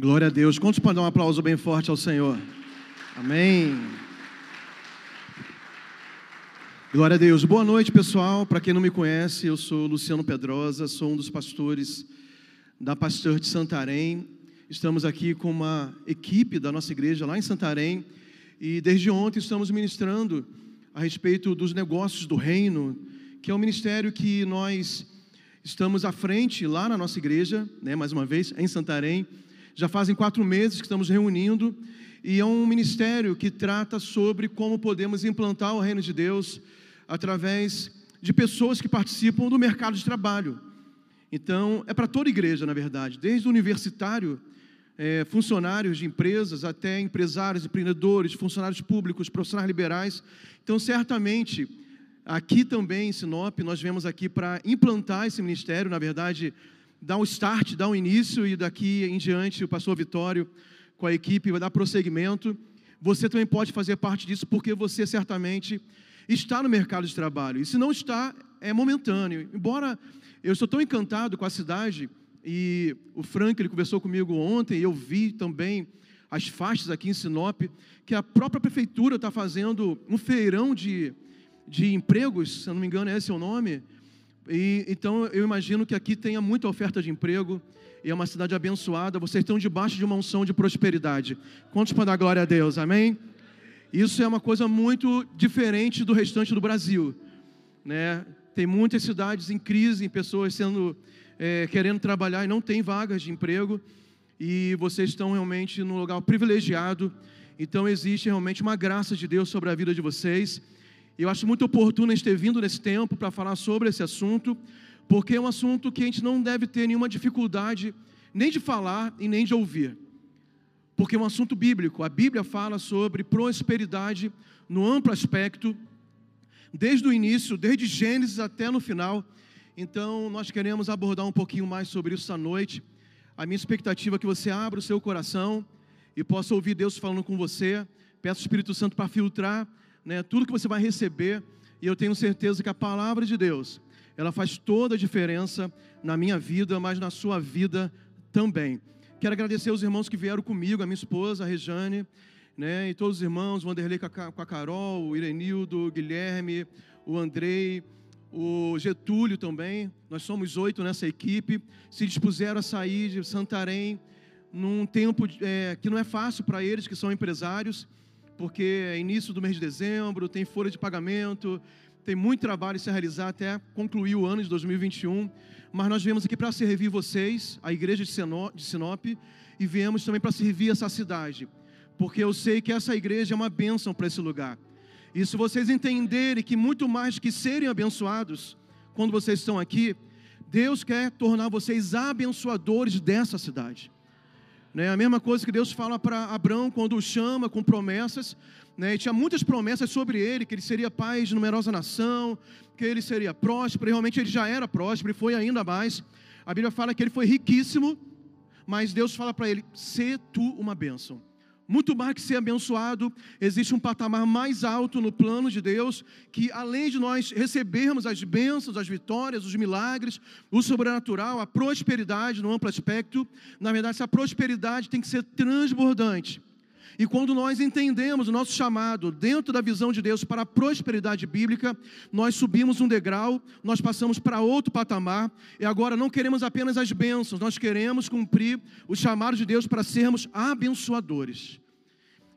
Glória a Deus. Quantos podem dar um aplauso bem forte ao Senhor? Amém. Glória a Deus. Boa noite, pessoal. Para quem não me conhece, eu sou Luciano Pedrosa, sou um dos pastores da Pastor de Santarém. Estamos aqui com uma equipe da nossa igreja lá em Santarém e desde ontem estamos ministrando a respeito dos negócios do reino, que é um ministério que nós estamos à frente lá na nossa igreja, né, mais uma vez, em Santarém. Já fazem quatro meses que estamos reunindo e é um ministério que trata sobre como podemos implantar o reino de Deus através de pessoas que participam do mercado de trabalho. Então, é para toda igreja, na verdade, desde o universitário, é, funcionários de empresas, até empresários, empreendedores, funcionários públicos, profissionais liberais. Então, certamente, aqui também em Sinop, nós viemos aqui para implantar esse ministério, na verdade, dar um start, dar um início, e daqui em diante o pastor Vitório, com a equipe, vai dar prosseguimento. Você também pode fazer parte disso, porque você certamente está no mercado de trabalho. E se não está, é momentâneo. Embora eu estou tão encantado com a cidade, e o Frank ele conversou comigo ontem, e eu vi também as faixas aqui em Sinop, que a própria prefeitura está fazendo um feirão de, de empregos, se eu não me engano, esse é o nome. E, então eu imagino que aqui tenha muita oferta de emprego, e é uma cidade abençoada. Vocês estão debaixo de uma unção de prosperidade. Quantos para dar glória a Deus? Amém? Isso é uma coisa muito diferente do restante do Brasil. Né? Tem muitas cidades em crise, pessoas sendo é, querendo trabalhar e não tem vagas de emprego. E vocês estão realmente num lugar privilegiado. Então existe realmente uma graça de Deus sobre a vida de vocês. Eu acho muito oportuno a gente ter vindo nesse tempo para falar sobre esse assunto, porque é um assunto que a gente não deve ter nenhuma dificuldade nem de falar e nem de ouvir porque é um assunto bíblico. A Bíblia fala sobre prosperidade no amplo aspecto, desde o início, desde Gênesis até no final. Então, nós queremos abordar um pouquinho mais sobre isso essa noite. A minha expectativa é que você abra o seu coração e possa ouvir Deus falando com você. Peço o Espírito Santo para filtrar né, tudo que você vai receber. E eu tenho certeza que a palavra de Deus, ela faz toda a diferença na minha vida, mas na sua vida também. Quero agradecer os irmãos que vieram comigo, a minha esposa, a Rejane, né, e todos os irmãos, o Vanderlei com a, Carol, o Irenildo, o Guilherme, o Andrei, o Getúlio também. Nós somos oito nessa equipe. Se dispuseram a sair de Santarém num tempo é, que não é fácil para eles, que são empresários, porque é início do mês de dezembro, tem folha de pagamento, tem muito trabalho a se realizar até concluir o ano de 2021 mas nós viemos aqui para servir vocês, a igreja de Sinop, e viemos também para servir essa cidade, porque eu sei que essa igreja é uma bênção para esse lugar. E se vocês entenderem que muito mais que serem abençoados, quando vocês estão aqui, Deus quer tornar vocês abençoadores dessa cidade. Né? A mesma coisa que Deus fala para Abraão quando o chama com promessas, né? e tinha muitas promessas sobre ele, que ele seria pai de numerosa nação, que ele seria próspero, e realmente ele já era próspero e foi ainda mais. A Bíblia fala que ele foi riquíssimo, mas Deus fala para ele: "Se tu uma bênção". Muito mais que ser abençoado, existe um patamar mais alto no plano de Deus, que além de nós recebermos as bênçãos, as vitórias, os milagres, o sobrenatural, a prosperidade no amplo aspecto, na verdade, essa prosperidade tem que ser transbordante. E quando nós entendemos o nosso chamado dentro da visão de Deus para a prosperidade bíblica, nós subimos um degrau, nós passamos para outro patamar, e agora não queremos apenas as bênçãos, nós queremos cumprir o chamado de Deus para sermos abençoadores.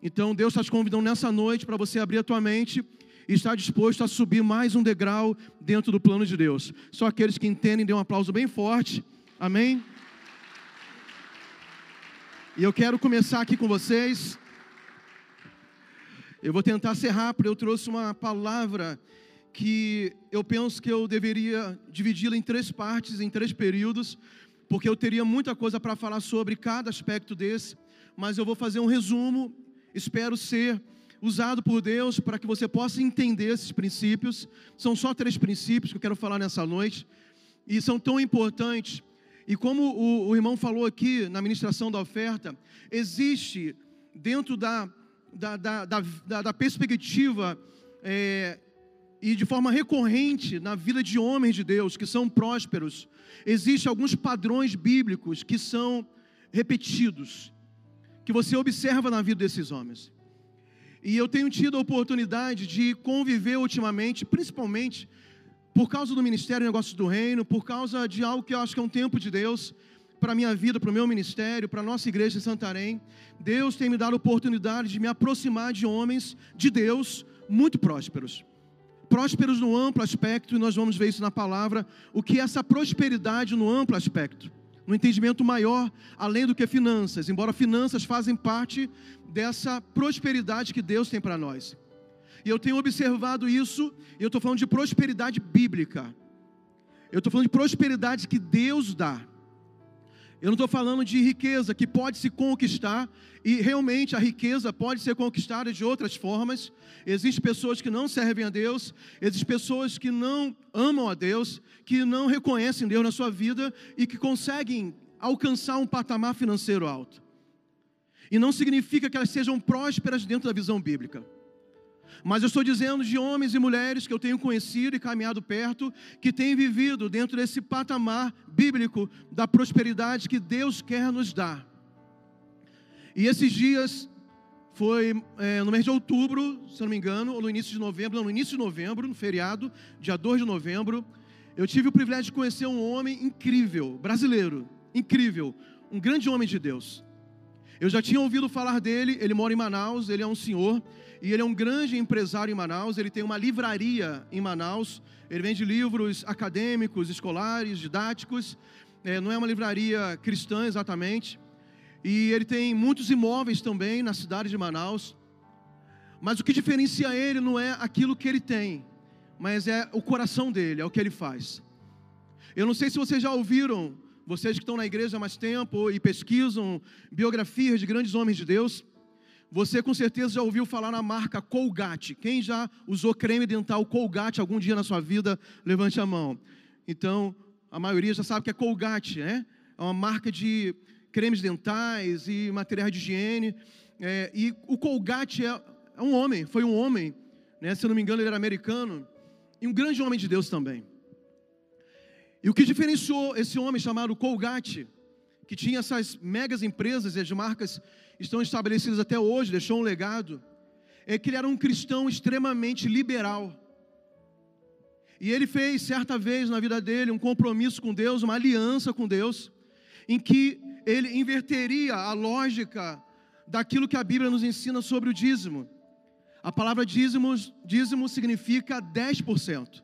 Então Deus está te convidando nessa noite para você abrir a tua mente e estar disposto a subir mais um degrau dentro do plano de Deus. Só aqueles que entendem, dê um aplauso bem forte. Amém? E eu quero começar aqui com vocês eu vou tentar ser rápido. Eu trouxe uma palavra que eu penso que eu deveria dividi-la em três partes, em três períodos, porque eu teria muita coisa para falar sobre cada aspecto desse, mas eu vou fazer um resumo. Espero ser usado por Deus para que você possa entender esses princípios. São só três princípios que eu quero falar nessa noite e são tão importantes. E como o, o irmão falou aqui na ministração da oferta, existe dentro da da, da, da, da perspectiva é, e de forma recorrente na vida de homens de Deus que são prósperos, existem alguns padrões bíblicos que são repetidos que você observa na vida desses homens. E eu tenho tido a oportunidade de conviver ultimamente, principalmente por causa do Ministério Negócios do Reino, por causa de algo que eu acho que é um tempo de Deus para a minha vida, para o meu ministério, para a nossa igreja em Santarém. Deus tem me dado a oportunidade de me aproximar de homens de Deus muito prósperos. Prósperos no amplo aspecto, e nós vamos ver isso na palavra, o que é essa prosperidade no amplo aspecto no entendimento maior, além do que finanças, embora finanças fazem parte dessa prosperidade que Deus tem para nós. E eu tenho observado isso, e eu estou falando de prosperidade bíblica. Eu estou falando de prosperidade que Deus dá. Eu não estou falando de riqueza que pode se conquistar, e realmente a riqueza pode ser conquistada de outras formas. Existem pessoas que não servem a Deus, existem pessoas que não amam a Deus, que não reconhecem Deus na sua vida e que conseguem alcançar um patamar financeiro alto. E não significa que elas sejam prósperas dentro da visão bíblica. Mas eu estou dizendo de homens e mulheres que eu tenho conhecido e caminhado perto, que têm vivido dentro desse patamar bíblico da prosperidade que Deus quer nos dar. E esses dias foi é, no mês de outubro, se não me engano, ou no início de novembro, não, no início de novembro, no feriado, dia 2 de novembro, eu tive o privilégio de conhecer um homem incrível, brasileiro, incrível, um grande homem de Deus. Eu já tinha ouvido falar dele, ele mora em Manaus, ele é um senhor, e ele é um grande empresário em Manaus, ele tem uma livraria em Manaus, ele vende livros acadêmicos, escolares, didáticos, é, não é uma livraria cristã exatamente, e ele tem muitos imóveis também na cidade de Manaus, mas o que diferencia ele não é aquilo que ele tem, mas é o coração dele, é o que ele faz. Eu não sei se vocês já ouviram, vocês que estão na igreja há mais tempo e pesquisam biografias de grandes homens de Deus, você com certeza já ouviu falar na marca Colgate. Quem já usou creme dental Colgate algum dia na sua vida, levante a mão. Então, a maioria já sabe que é Colgate, né? É uma marca de cremes dentais e materiais de higiene. É, e o Colgate é, é, um homem, foi um homem, né? se não me engano, ele era americano, e um grande homem de Deus também. E o que diferenciou esse homem chamado Colgate, que tinha essas megas empresas e as marcas estão estabelecidas até hoje, deixou um legado, é que ele era um cristão extremamente liberal. E ele fez, certa vez na vida dele, um compromisso com Deus, uma aliança com Deus, em que ele inverteria a lógica daquilo que a Bíblia nos ensina sobre o dízimo. A palavra dízimo, dízimo significa 10%.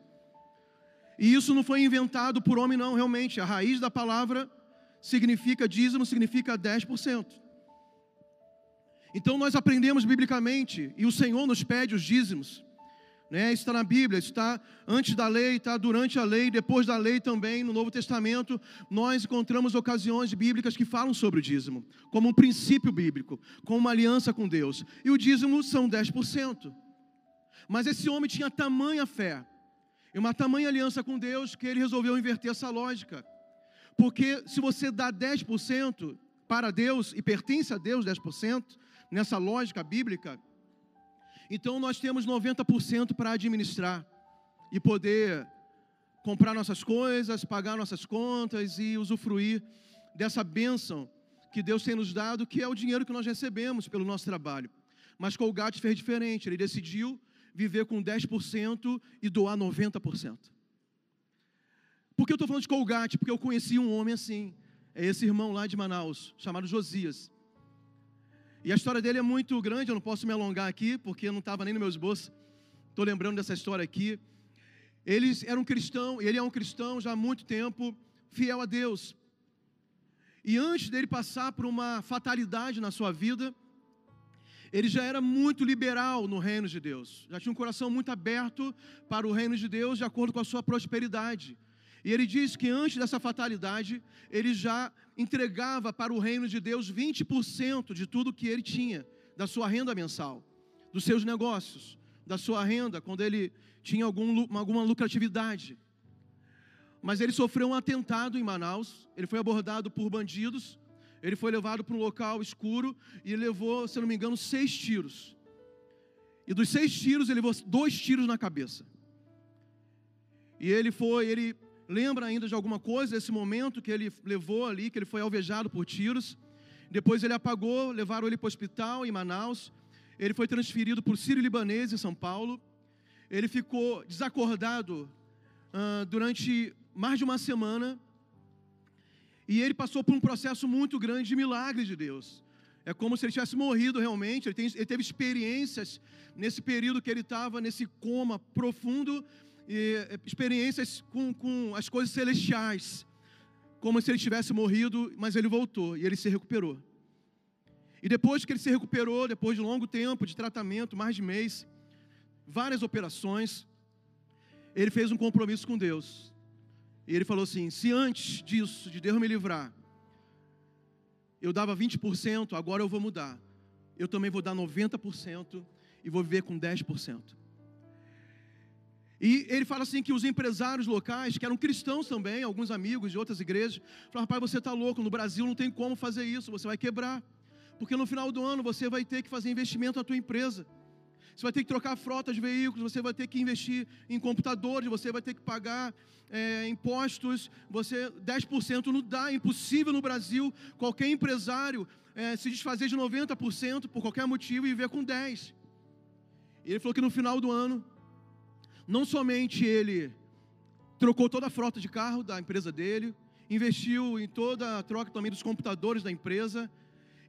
E isso não foi inventado por homem, não, realmente. A raiz da palavra significa dízimo, significa 10%. Então nós aprendemos biblicamente, e o Senhor nos pede os dízimos. Né? Está na Bíblia, está antes da lei, está durante a lei, depois da lei também, no Novo Testamento, nós encontramos ocasiões bíblicas que falam sobre o dízimo, como um princípio bíblico, como uma aliança com Deus. E o dízimo são 10%. Mas esse homem tinha tamanha fé, e uma tamanha aliança com Deus, que ele resolveu inverter essa lógica. Porque se você dá 10% para Deus e pertence a Deus 10%, nessa lógica bíblica, então nós temos 90% para administrar e poder comprar nossas coisas, pagar nossas contas e usufruir dessa bênção que Deus tem nos dado, que é o dinheiro que nós recebemos pelo nosso trabalho. Mas Colgate fez diferente, ele decidiu viver com 10% e doar 90%. Por que eu estou falando de Colgate? Porque eu conheci um homem assim, é esse irmão lá de Manaus, chamado Josias. E a história dele é muito grande, eu não posso me alongar aqui, porque não estava nem no meu esboço. Estou lembrando dessa história aqui. Ele era um cristão, ele é um cristão já há muito tempo, fiel a Deus. E antes dele passar por uma fatalidade na sua vida, ele já era muito liberal no reino de Deus. Já tinha um coração muito aberto para o reino de Deus, de acordo com a sua prosperidade. E ele diz que antes dessa fatalidade, ele já entregava para o reino de Deus 20% de tudo que ele tinha, da sua renda mensal, dos seus negócios, da sua renda, quando ele tinha algum, alguma lucratividade. Mas ele sofreu um atentado em Manaus, ele foi abordado por bandidos, ele foi levado para um local escuro e levou, se não me engano, seis tiros. E dos seis tiros, ele levou dois tiros na cabeça. E ele foi, ele lembra ainda de alguma coisa desse momento que ele levou ali, que ele foi alvejado por tiros. Depois ele apagou, levaram ele para o hospital em Manaus. Ele foi transferido para o Sírio Libanês em São Paulo. Ele ficou desacordado uh, durante mais de uma semana. E ele passou por um processo muito grande de milagres de Deus. É como se ele tivesse morrido realmente. Ele, tem, ele teve experiências nesse período que ele estava, nesse coma profundo, e, é, experiências com, com as coisas celestiais. Como se ele tivesse morrido, mas ele voltou e ele se recuperou. E depois que ele se recuperou, depois de longo tempo de tratamento, mais de mês, várias operações, ele fez um compromisso com Deus. E ele falou assim: se antes disso, de Deus me livrar, eu dava 20%, agora eu vou mudar. Eu também vou dar 90% e vou viver com 10%. E ele fala assim que os empresários locais, que eram cristãos também, alguns amigos de outras igrejas, falaram, rapaz, você está louco, no Brasil não tem como fazer isso, você vai quebrar. Porque no final do ano você vai ter que fazer investimento na tua empresa. Você vai ter que trocar frota de veículos, você vai ter que investir em computadores, você vai ter que pagar é, impostos, você 10% não dá, é impossível no Brasil qualquer empresário é, se desfazer de 90% por qualquer motivo e viver com 10%. E ele falou que no final do ano, não somente ele trocou toda a frota de carro da empresa dele, investiu em toda a troca também dos computadores da empresa,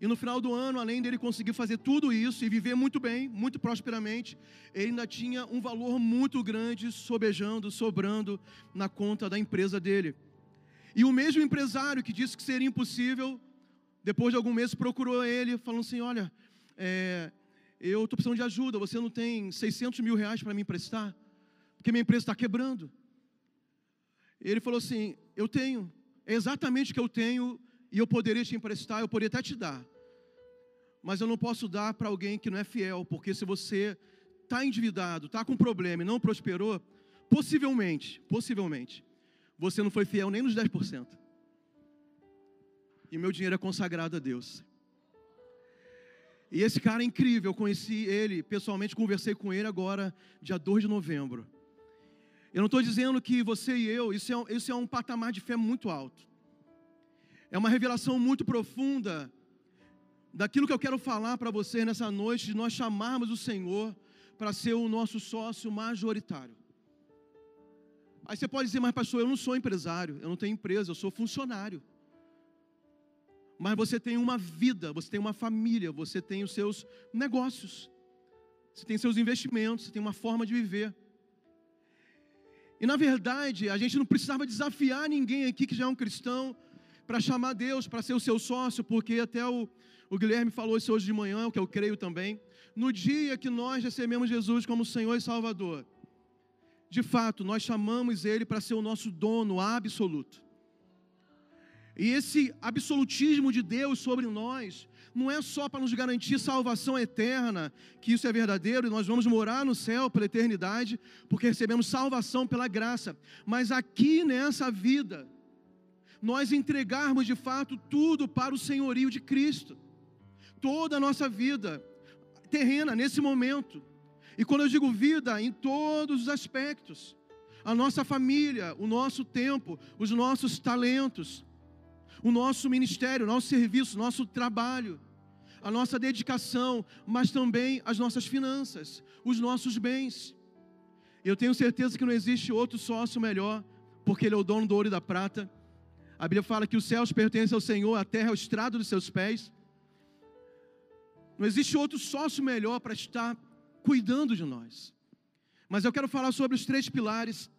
e no final do ano, além dele conseguir fazer tudo isso e viver muito bem, muito prosperamente, ele ainda tinha um valor muito grande sobejando, sobrando na conta da empresa dele. E o mesmo empresário que disse que seria impossível, depois de algum mês procurou ele, falando assim: Olha, é, eu estou precisando de ajuda, você não tem 600 mil reais para me emprestar? Porque minha empresa está quebrando. Ele falou assim: Eu tenho, é exatamente o que eu tenho e eu poderia te emprestar, eu poderia até te dar mas eu não posso dar para alguém que não é fiel, porque se você está endividado, está com problema e não prosperou, possivelmente, possivelmente, você não foi fiel nem nos 10%. E meu dinheiro é consagrado a Deus. E esse cara é incrível, eu conheci ele pessoalmente, conversei com ele agora, dia 2 de novembro. Eu não estou dizendo que você e eu, isso é, isso é um patamar de fé muito alto. É uma revelação muito profunda daquilo que eu quero falar para você nessa noite, de nós chamarmos o Senhor para ser o nosso sócio majoritário. Aí você pode dizer, mas pastor, eu não sou empresário, eu não tenho empresa, eu sou funcionário. Mas você tem uma vida, você tem uma família, você tem os seus negócios, você tem seus investimentos, você tem uma forma de viver. E na verdade, a gente não precisava desafiar ninguém aqui que já é um cristão para chamar Deus para ser o seu sócio, porque até o, o Guilherme falou isso hoje de manhã, o que eu creio também. No dia que nós recebemos Jesus como Senhor e Salvador, de fato, nós chamamos Ele para ser o nosso dono absoluto. E esse absolutismo de Deus sobre nós não é só para nos garantir salvação eterna, que isso é verdadeiro e nós vamos morar no céu pela eternidade, porque recebemos salvação pela graça, mas aqui nessa vida, nós entregarmos de fato tudo para o senhorio de Cristo toda a nossa vida terrena nesse momento. E quando eu digo vida, em todos os aspectos, a nossa família, o nosso tempo, os nossos talentos, o nosso ministério, o nosso serviço, o nosso trabalho, a nossa dedicação, mas também as nossas finanças, os nossos bens. Eu tenho certeza que não existe outro sócio melhor, porque ele é o dono do ouro e da prata. A Bíblia fala que os céus pertencem ao Senhor, a terra é o estrado dos seus pés. Não existe outro sócio melhor para estar cuidando de nós. Mas eu quero falar sobre os três pilares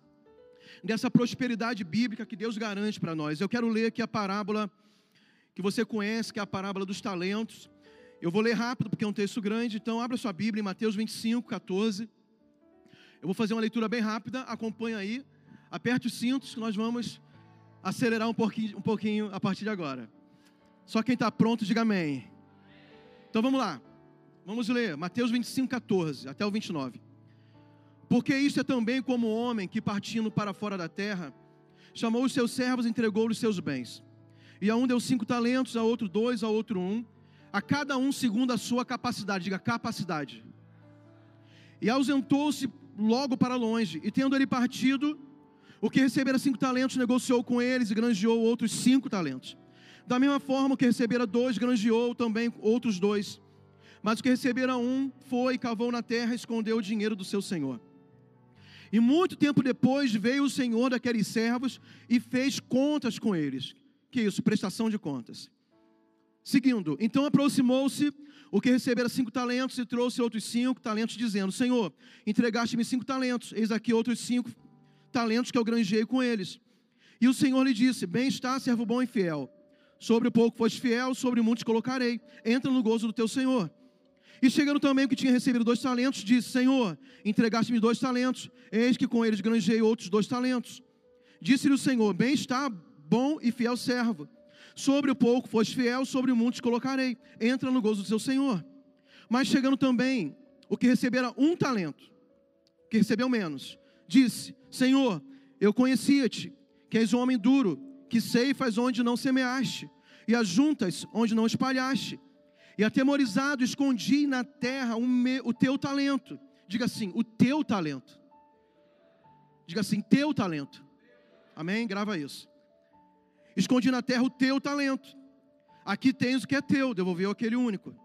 dessa prosperidade bíblica que Deus garante para nós. Eu quero ler aqui a parábola que você conhece, que é a parábola dos talentos. Eu vou ler rápido porque é um texto grande, então abra sua Bíblia em Mateus 25, 14. Eu vou fazer uma leitura bem rápida, acompanha aí. Aperte os cintos que nós vamos acelerar um pouquinho, um pouquinho a partir de agora. Só quem está pronto, diga amém. Então vamos lá. Vamos ler Mateus 25, 14 até o 29. Porque isto é também como o homem que partindo para fora da terra, chamou os seus servos e entregou-lhes seus bens. E a um deu cinco talentos, a outro dois, a outro um, a cada um segundo a sua capacidade, diga capacidade. E ausentou-se logo para longe, e tendo ele partido, o que recebera cinco talentos negociou com eles e granjeou outros cinco talentos. Da mesma forma, o que recebera dois, granjeou também outros dois. Mas o que recebera um, foi, cavou na terra escondeu o dinheiro do seu senhor. E muito tempo depois veio o senhor daqueles servos e fez contas com eles. Que isso? Prestação de contas. Seguindo, então aproximou-se o que recebera cinco talentos e trouxe outros cinco talentos, dizendo: Senhor, entregaste-me cinco talentos, eis aqui outros cinco talentos que eu granjei com eles. E o Senhor lhe disse: Bem está, servo bom e fiel. Sobre o pouco foste fiel, sobre o muito te colocarei. Entra no gozo do teu Senhor. E chegando também o que tinha recebido dois talentos, disse: Senhor, entregaste-me dois talentos, eis que com eles granjei outros dois talentos. Disse-lhe o Senhor: Bem está, bom e fiel servo. Sobre o pouco foste fiel, sobre o muito te colocarei. Entra no gozo do seu Senhor. Mas chegando também o que recebera um talento, que recebeu menos, disse: Senhor, eu conhecia-te, que és um homem duro, que ceifas onde não semeaste, e ajuntas onde não espalhaste. E atemorizado, escondi na terra o, o teu talento. Diga assim, o teu talento. Diga assim, teu talento. Amém? Grava isso. Escondi na terra o teu talento. Aqui tens o que é teu, devolveu aquele único.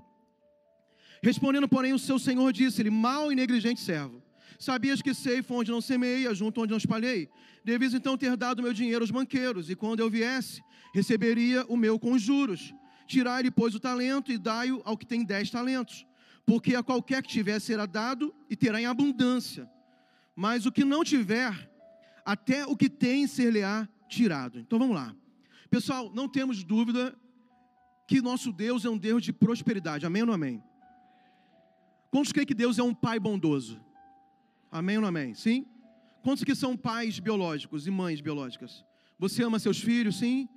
Respondendo, porém, o seu senhor disse-lhe: Mal e negligente servo. Sabias que sei onde não semeei, junto onde não espalhei? Devias então ter dado meu dinheiro aos banqueiros, e quando eu viesse, receberia o meu com juros. Tirai-lhe, pois, o talento e dai-o ao que tem dez talentos. Porque a qualquer que tiver será dado e terá em abundância. Mas o que não tiver, até o que tem ser-lhe-á tirado. Então vamos lá. Pessoal, não temos dúvida que nosso Deus é um Deus de prosperidade. Amém ou não amém? Quantos creem que Deus é um pai bondoso? Amém ou não amém? Sim? Quantos que são pais biológicos e mães biológicas? Você ama seus filhos, sim?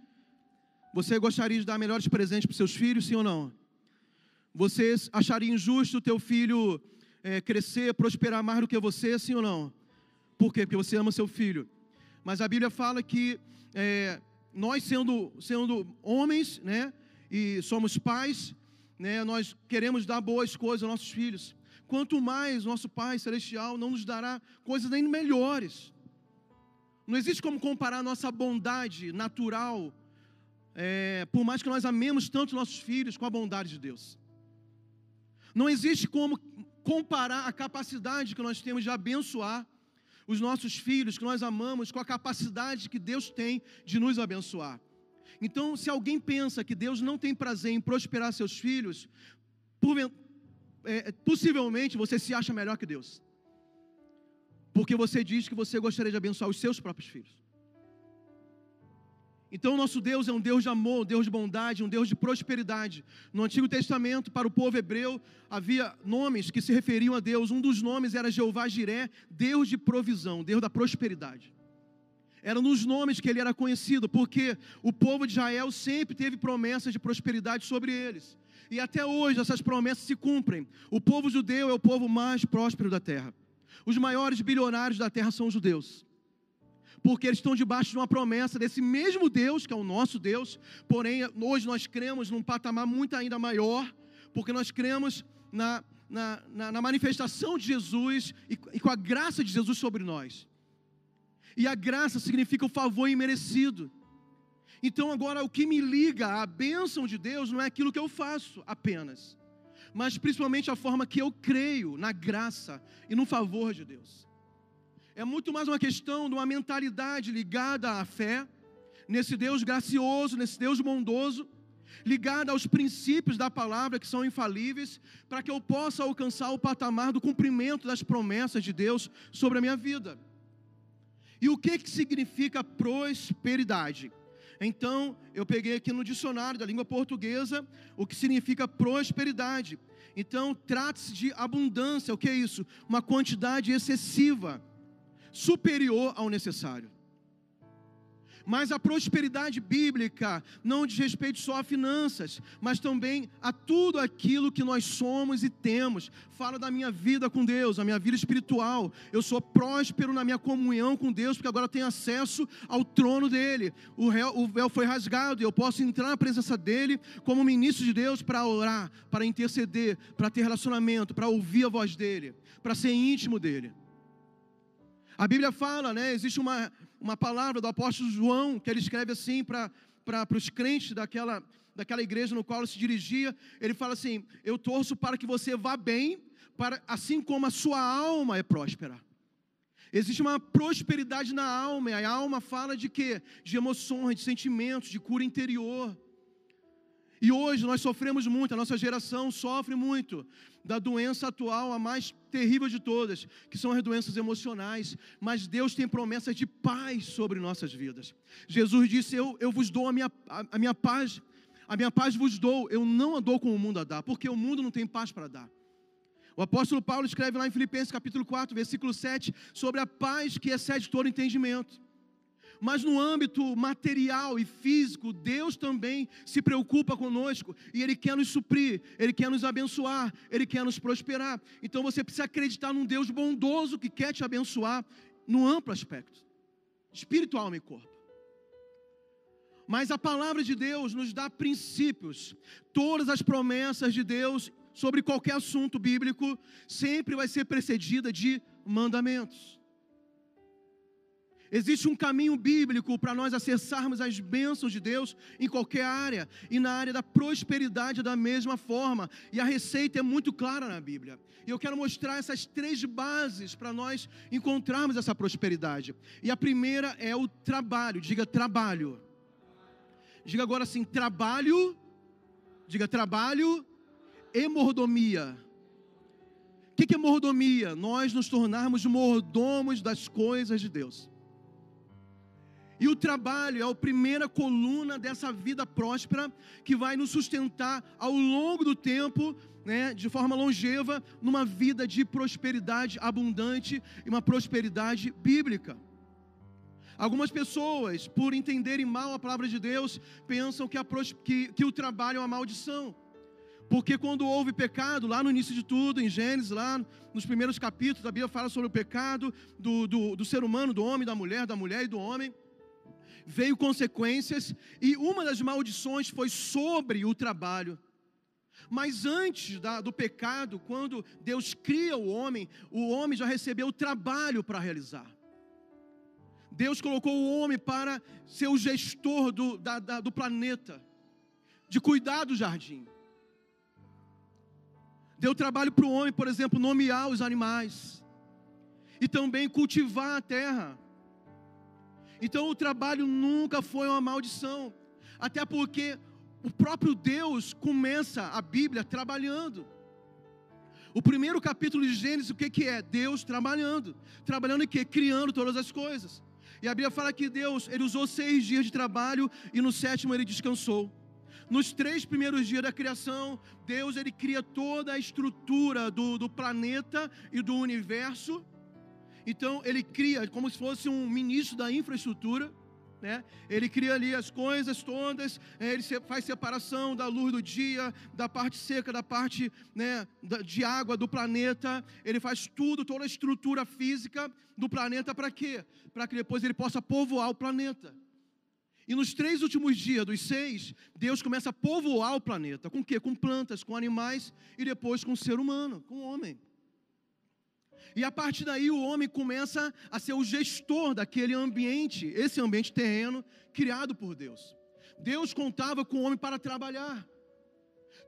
Você gostaria de dar melhores presentes para seus filhos, sim ou não? Você acharia injusto o teu filho é, crescer, prosperar mais do que você, sim ou não? Por quê? Porque você ama seu filho. Mas a Bíblia fala que é, nós sendo, sendo homens, né, e somos pais, né, nós queremos dar boas coisas aos nossos filhos. Quanto mais nosso Pai Celestial não nos dará coisas nem melhores. Não existe como comparar nossa bondade natural é, por mais que nós amemos tanto nossos filhos com a bondade de Deus. Não existe como comparar a capacidade que nós temos de abençoar os nossos filhos, que nós amamos, com a capacidade que Deus tem de nos abençoar. Então, se alguém pensa que Deus não tem prazer em prosperar seus filhos, é, possivelmente você se acha melhor que Deus. Porque você diz que você gostaria de abençoar os seus próprios filhos. Então, nosso Deus é um Deus de amor, um Deus de bondade, um Deus de prosperidade. No Antigo Testamento, para o povo hebreu, havia nomes que se referiam a Deus. Um dos nomes era Jeová Jiré, Deus de provisão, Deus da prosperidade. Eram nos nomes que ele era conhecido, porque o povo de Israel sempre teve promessas de prosperidade sobre eles. E até hoje essas promessas se cumprem. O povo judeu é o povo mais próspero da terra. Os maiores bilionários da terra são os judeus porque eles estão debaixo de uma promessa desse mesmo Deus, que é o nosso Deus, porém, hoje nós cremos num patamar muito ainda maior, porque nós cremos na, na, na, na manifestação de Jesus e, e com a graça de Jesus sobre nós. E a graça significa o favor imerecido. Então, agora, o que me liga à bênção de Deus não é aquilo que eu faço apenas, mas principalmente a forma que eu creio na graça e no favor de Deus. É muito mais uma questão de uma mentalidade ligada à fé, nesse Deus gracioso, nesse Deus bondoso, ligada aos princípios da palavra que são infalíveis, para que eu possa alcançar o patamar do cumprimento das promessas de Deus sobre a minha vida. E o que, que significa prosperidade? Então, eu peguei aqui no dicionário da língua portuguesa o que significa prosperidade. Então, trata-se de abundância, o que é isso? Uma quantidade excessiva superior ao necessário. Mas a prosperidade bíblica não diz respeito só a finanças, mas também a tudo aquilo que nós somos e temos. Fala da minha vida com Deus, a minha vida espiritual. Eu sou próspero na minha comunhão com Deus, porque agora tenho acesso ao trono dele. O, o véu foi rasgado e eu posso entrar na presença dele como ministro de Deus para orar, para interceder, para ter relacionamento, para ouvir a voz dele, para ser íntimo dele. A Bíblia fala, né? Existe uma, uma palavra do apóstolo João que ele escreve assim para os crentes daquela, daquela igreja no qual ele se dirigia, ele fala assim: Eu torço para que você vá bem, para assim como a sua alma é próspera. Existe uma prosperidade na alma, e a alma fala de quê? De emoções, de sentimentos, de cura interior. E hoje nós sofremos muito, a nossa geração sofre muito da doença atual, a mais terrível de todas, que são as doenças emocionais. Mas Deus tem promessas de paz sobre nossas vidas. Jesus disse: Eu, eu vos dou a minha, a, a minha paz, a minha paz vos dou, eu não a dou como o mundo a dá, porque o mundo não tem paz para dar. O apóstolo Paulo escreve lá em Filipenses capítulo 4, versículo 7, sobre a paz que excede todo entendimento. Mas no âmbito material e físico, Deus também se preocupa conosco e Ele quer nos suprir, Ele quer nos abençoar, Ele quer nos prosperar. Então você precisa acreditar num Deus bondoso que quer te abençoar no amplo aspecto, espiritual, alma e corpo. Mas a palavra de Deus nos dá princípios. Todas as promessas de Deus sobre qualquer assunto bíblico sempre vai ser precedida de mandamentos. Existe um caminho bíblico para nós acessarmos as bênçãos de Deus em qualquer área, e na área da prosperidade da mesma forma. E a receita é muito clara na Bíblia. E eu quero mostrar essas três bases para nós encontrarmos essa prosperidade. E a primeira é o trabalho. Diga trabalho. Diga agora assim: trabalho. Diga trabalho e mordomia. O que é mordomia? Nós nos tornarmos mordomos das coisas de Deus. E o trabalho é a primeira coluna dessa vida próspera que vai nos sustentar ao longo do tempo, né, de forma longeva, numa vida de prosperidade abundante e uma prosperidade bíblica. Algumas pessoas, por entenderem mal a palavra de Deus, pensam que, a, que, que o trabalho é uma maldição. Porque quando houve pecado, lá no início de tudo, em Gênesis, lá nos primeiros capítulos, a Bíblia fala sobre o pecado do, do, do ser humano, do homem, da mulher, da mulher e do homem veio consequências, e uma das maldições foi sobre o trabalho. Mas antes da, do pecado, quando Deus cria o homem, o homem já recebeu o trabalho para realizar. Deus colocou o homem para ser o gestor do, da, da, do planeta, de cuidar do jardim. Deu trabalho para o homem, por exemplo, nomear os animais e também cultivar a terra. Então o trabalho nunca foi uma maldição, até porque o próprio Deus começa a Bíblia trabalhando. O primeiro capítulo de Gênesis, o que, que é? Deus trabalhando. Trabalhando em quê? Criando todas as coisas. E a Bíblia fala que Deus, ele usou seis dias de trabalho e no sétimo ele descansou. Nos três primeiros dias da criação, Deus ele cria toda a estrutura do, do planeta e do universo. Então ele cria como se fosse um ministro da infraestrutura. Né? Ele cria ali as coisas todas, é, ele faz separação da luz do dia, da parte seca, da parte né, de água do planeta. Ele faz tudo, toda a estrutura física do planeta para quê? Para que depois ele possa povoar o planeta. E nos três últimos dias dos seis, Deus começa a povoar o planeta. Com o quê? Com plantas, com animais e depois com o ser humano, com o homem. E a partir daí o homem começa a ser o gestor daquele ambiente, esse ambiente terreno criado por Deus. Deus contava com o homem para trabalhar.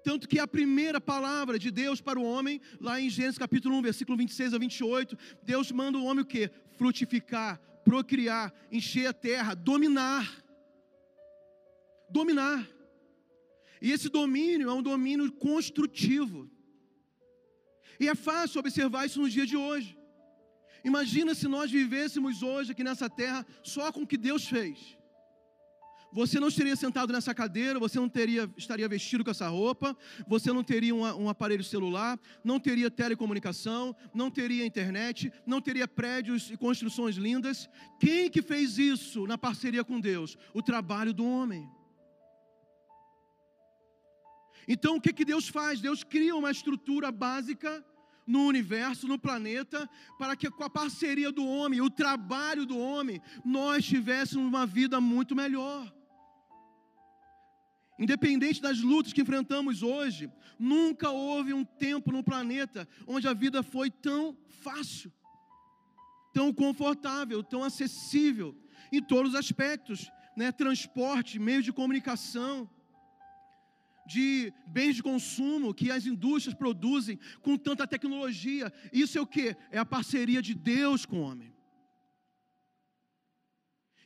Tanto que a primeira palavra de Deus para o homem, lá em Gênesis capítulo 1, versículo 26 a 28, Deus manda o homem o quê? Frutificar, procriar, encher a terra, dominar. Dominar. E esse domínio é um domínio construtivo. E é fácil observar isso nos dias de hoje. Imagina se nós vivêssemos hoje aqui nessa terra só com o que Deus fez. Você não estaria sentado nessa cadeira, você não teria, estaria vestido com essa roupa, você não teria um, um aparelho celular, não teria telecomunicação, não teria internet, não teria prédios e construções lindas. Quem que fez isso na parceria com Deus? O trabalho do homem. Então o que, que Deus faz? Deus cria uma estrutura básica no universo, no planeta, para que com a parceria do homem, o trabalho do homem, nós tivéssemos uma vida muito melhor. Independente das lutas que enfrentamos hoje, nunca houve um tempo no planeta onde a vida foi tão fácil, tão confortável, tão acessível, em todos os aspectos. né, transporte, meio de comunicação, de bens de consumo que as indústrias produzem com tanta tecnologia. Isso é o que? É a parceria de Deus com o homem.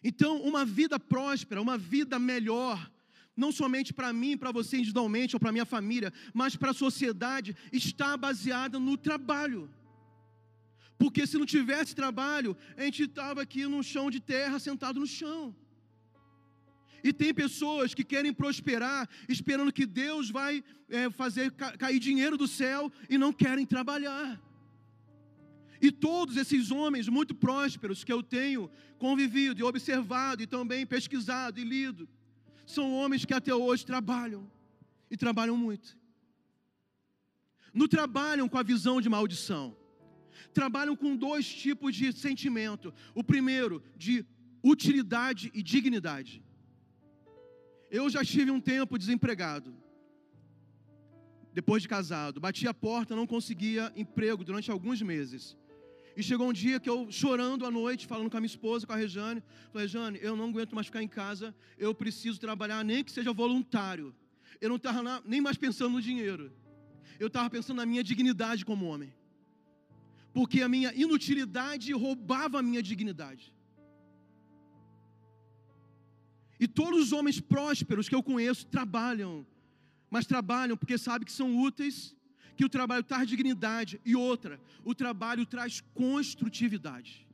Então, uma vida próspera, uma vida melhor, não somente para mim, para você individualmente ou para minha família, mas para a sociedade, está baseada no trabalho. Porque se não tivesse trabalho, a gente estava aqui no chão de terra, sentado no chão. E tem pessoas que querem prosperar, esperando que Deus vai é, fazer cair dinheiro do céu e não querem trabalhar. E todos esses homens muito prósperos que eu tenho convivido e observado e também pesquisado e lido, são homens que até hoje trabalham e trabalham muito. Não trabalham com a visão de maldição, trabalham com dois tipos de sentimento: o primeiro, de utilidade e dignidade. Eu já tive um tempo desempregado. Depois de casado, bati a porta, não conseguia emprego durante alguns meses. E chegou um dia que eu, chorando à noite, falando com a minha esposa, com a Rejane, falei, Rejane, eu não aguento mais ficar em casa, eu preciso trabalhar, nem que seja voluntário. Eu não estava nem mais pensando no dinheiro. Eu estava pensando na minha dignidade como homem. Porque a minha inutilidade roubava a minha dignidade. E todos os homens prósperos que eu conheço trabalham, mas trabalham porque sabem que são úteis, que o trabalho traz dignidade. E outra, o trabalho traz construtividade.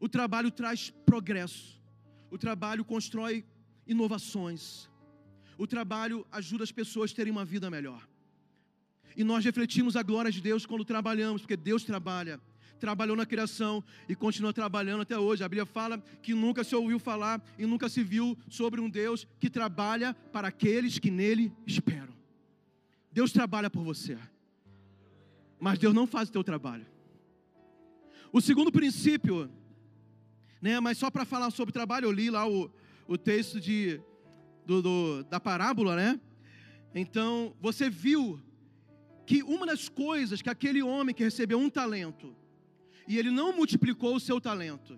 O trabalho traz progresso. O trabalho constrói inovações. O trabalho ajuda as pessoas a terem uma vida melhor. E nós refletimos a glória de Deus quando trabalhamos, porque Deus trabalha trabalhou na criação e continua trabalhando até hoje. A Bíblia fala que nunca se ouviu falar e nunca se viu sobre um Deus que trabalha para aqueles que nele esperam. Deus trabalha por você, mas Deus não faz o teu trabalho. O segundo princípio, né, mas só para falar sobre trabalho, eu li lá o, o texto de, do, do, da parábola, né? Então, você viu que uma das coisas que aquele homem que recebeu um talento e ele não multiplicou o seu talento.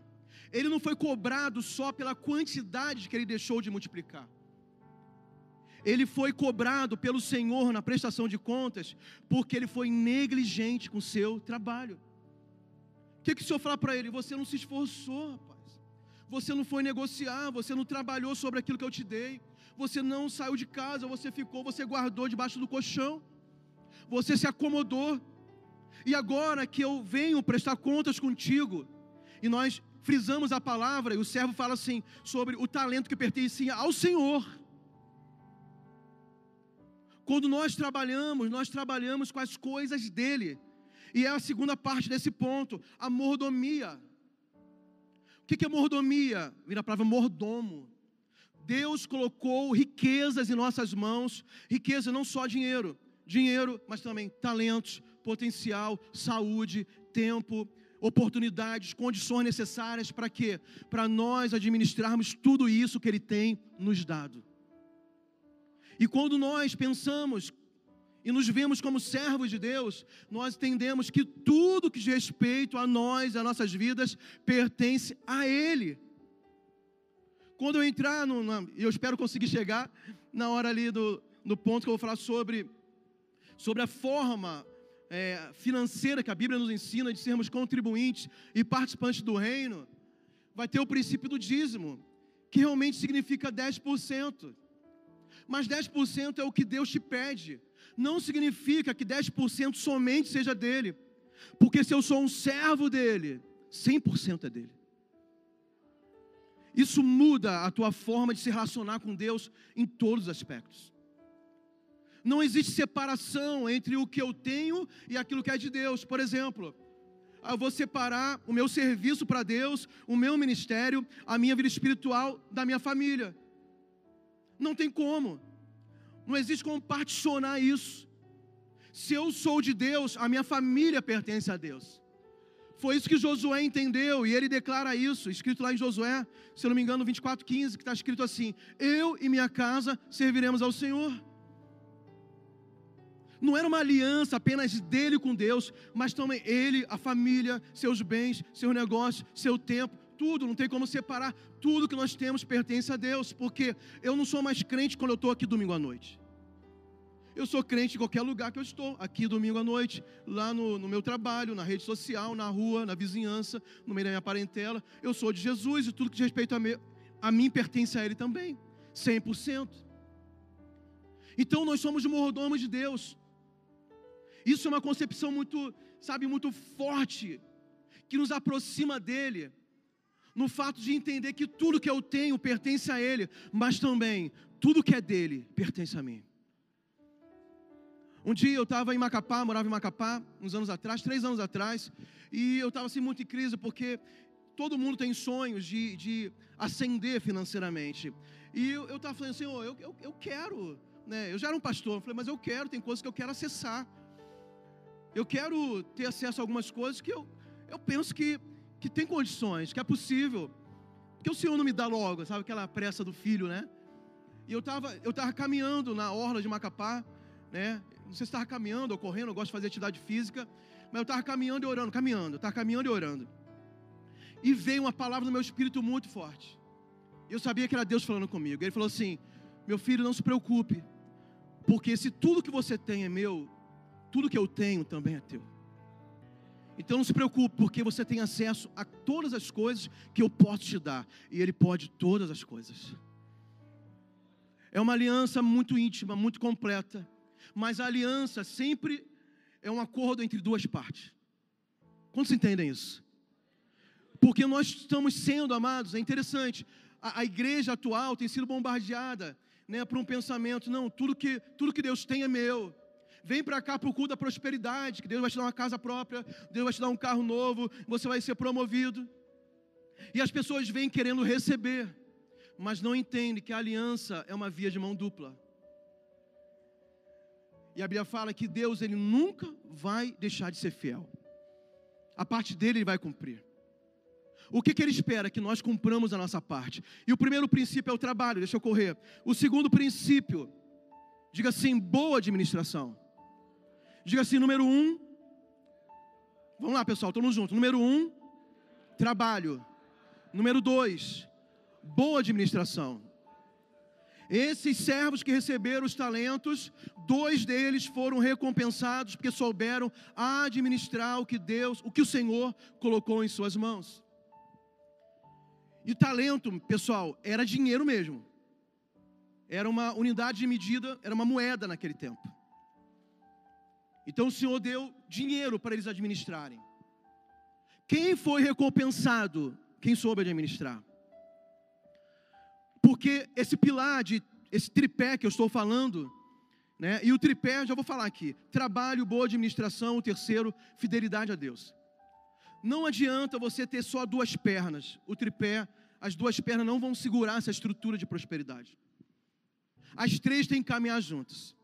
Ele não foi cobrado só pela quantidade que ele deixou de multiplicar. Ele foi cobrado pelo Senhor na prestação de contas, porque ele foi negligente com o seu trabalho. O que, que o Senhor fala para ele? Você não se esforçou, rapaz. Você não foi negociar, você não trabalhou sobre aquilo que eu te dei. Você não saiu de casa, você ficou, você guardou debaixo do colchão. Você se acomodou. E agora que eu venho prestar contas contigo, e nós frisamos a palavra, e o servo fala assim, sobre o talento que pertencia ao Senhor. Quando nós trabalhamos, nós trabalhamos com as coisas dele. E é a segunda parte desse ponto, a mordomia. O que é mordomia? Vira a palavra mordomo. Deus colocou riquezas em nossas mãos, riqueza não só dinheiro, dinheiro, mas também talentos, potencial, saúde, tempo, oportunidades, condições necessárias para quê? Para nós administrarmos tudo isso que Ele tem nos dado. E quando nós pensamos e nos vemos como servos de Deus, nós entendemos que tudo que diz respeito a nós, a nossas vidas, pertence a Ele. Quando eu entrar, no, na, eu espero conseguir chegar na hora ali do, do ponto que eu vou falar sobre, sobre a forma é, financeira que a Bíblia nos ensina de sermos contribuintes e participantes do reino, vai ter o princípio do dízimo, que realmente significa 10%. Mas 10% é o que Deus te pede. Não significa que 10% somente seja dele. Porque se eu sou um servo dele, 100% é dele. Isso muda a tua forma de se relacionar com Deus em todos os aspectos. Não existe separação entre o que eu tenho e aquilo que é de Deus. Por exemplo, eu vou separar o meu serviço para Deus, o meu ministério, a minha vida espiritual da minha família. Não tem como. Não existe como particionar isso. Se eu sou de Deus, a minha família pertence a Deus. Foi isso que Josué entendeu e ele declara isso, escrito lá em Josué, se eu não me engano, 24:15, que está escrito assim: Eu e minha casa serviremos ao Senhor não era uma aliança apenas dele com Deus, mas também ele, a família, seus bens, seus negócios, seu tempo, tudo, não tem como separar. Tudo que nós temos pertence a Deus, porque eu não sou mais crente quando eu estou aqui domingo à noite. Eu sou crente em qualquer lugar que eu estou, aqui domingo à noite, lá no, no, meu trabalho, na rede social, na rua, na vizinhança, no meio da minha parentela. Eu sou de Jesus e tudo que diz respeito a, me, a mim pertence a Ele também, 100%. Então nós somos mordomos de Deus. Isso é uma concepção muito, sabe, muito forte, que nos aproxima dEle, no fato de entender que tudo que eu tenho pertence a Ele, mas também tudo que é dele pertence a mim. Um dia eu estava em Macapá, morava em Macapá, uns anos atrás, três anos atrás, e eu estava assim muito em crise, porque todo mundo tem sonhos de, de ascender financeiramente. E eu estava falando assim, oh, eu, eu, eu quero, né? eu já era um pastor, eu falei, mas eu quero, tem coisas que eu quero acessar. Eu quero ter acesso a algumas coisas que eu, eu penso que, que tem condições, que é possível. Que o Senhor não me dá logo, sabe aquela pressa do filho, né? E eu estava eu tava caminhando na orla de Macapá, né? Não sei se estava caminhando ou correndo, eu gosto de fazer atividade física, mas eu estava caminhando e orando, caminhando, estava caminhando e orando. E veio uma palavra no meu espírito muito forte. Eu sabia que era Deus falando comigo. Ele falou assim: Meu filho, não se preocupe, porque se tudo que você tem é meu, tudo que eu tenho também é teu. Então não se preocupe, porque você tem acesso a todas as coisas que eu posso te dar, e Ele pode todas as coisas. É uma aliança muito íntima, muito completa. Mas a aliança sempre é um acordo entre duas partes. Quantos entendem isso? Porque nós estamos sendo amados, é interessante. A, a igreja atual tem sido bombardeada né, por um pensamento: não, tudo que, tudo que Deus tem é meu. Vem para cá para o culto da prosperidade, que Deus vai te dar uma casa própria, Deus vai te dar um carro novo, você vai ser promovido. E as pessoas vêm querendo receber, mas não entendem que a aliança é uma via de mão dupla. E a Bíblia fala que Deus ele nunca vai deixar de ser fiel. A parte dele ele vai cumprir. O que, que ele espera? Que nós cumpramos a nossa parte. E o primeiro princípio é o trabalho, deixa eu correr. O segundo princípio, diga assim, boa administração. Diga assim, número um. Vamos lá, pessoal, estamos juntos. Número um, trabalho. Número dois, boa administração. Esses servos que receberam os talentos, dois deles foram recompensados porque souberam administrar o que Deus, o que o Senhor colocou em suas mãos. E talento, pessoal, era dinheiro mesmo. Era uma unidade de medida, era uma moeda naquele tempo. Então o Senhor deu dinheiro para eles administrarem. Quem foi recompensado? Quem soube administrar. Porque esse pilar de esse tripé que eu estou falando, né? E o tripé, já vou falar aqui: trabalho, boa administração, o terceiro, fidelidade a Deus. Não adianta você ter só duas pernas. O tripé, as duas pernas não vão segurar essa estrutura de prosperidade. As três têm que caminhar juntas.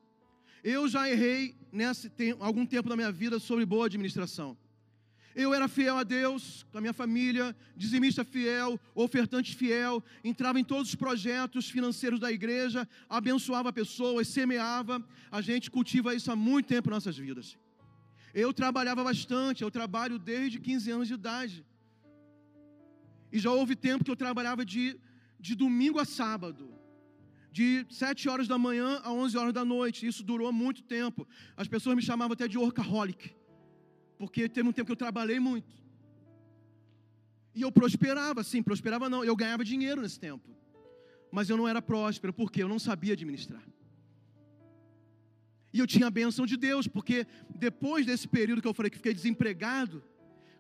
Eu já errei nesse algum tempo da minha vida sobre boa administração. Eu era fiel a Deus, com a minha família, dizimista fiel, ofertante fiel, entrava em todos os projetos financeiros da igreja, abençoava pessoas, semeava. A gente cultiva isso há muito tempo em nossas vidas. Eu trabalhava bastante, eu trabalho desde 15 anos de idade. E já houve tempo que eu trabalhava de, de domingo a sábado de 7 horas da manhã a 11 horas da noite. Isso durou muito tempo. As pessoas me chamavam até de workaholic porque teve um tempo que eu trabalhei muito. E eu prosperava, sim, prosperava não, eu ganhava dinheiro nesse tempo. Mas eu não era próspero, porque eu não sabia administrar. E eu tinha a benção de Deus, porque depois desse período que eu falei que fiquei desempregado,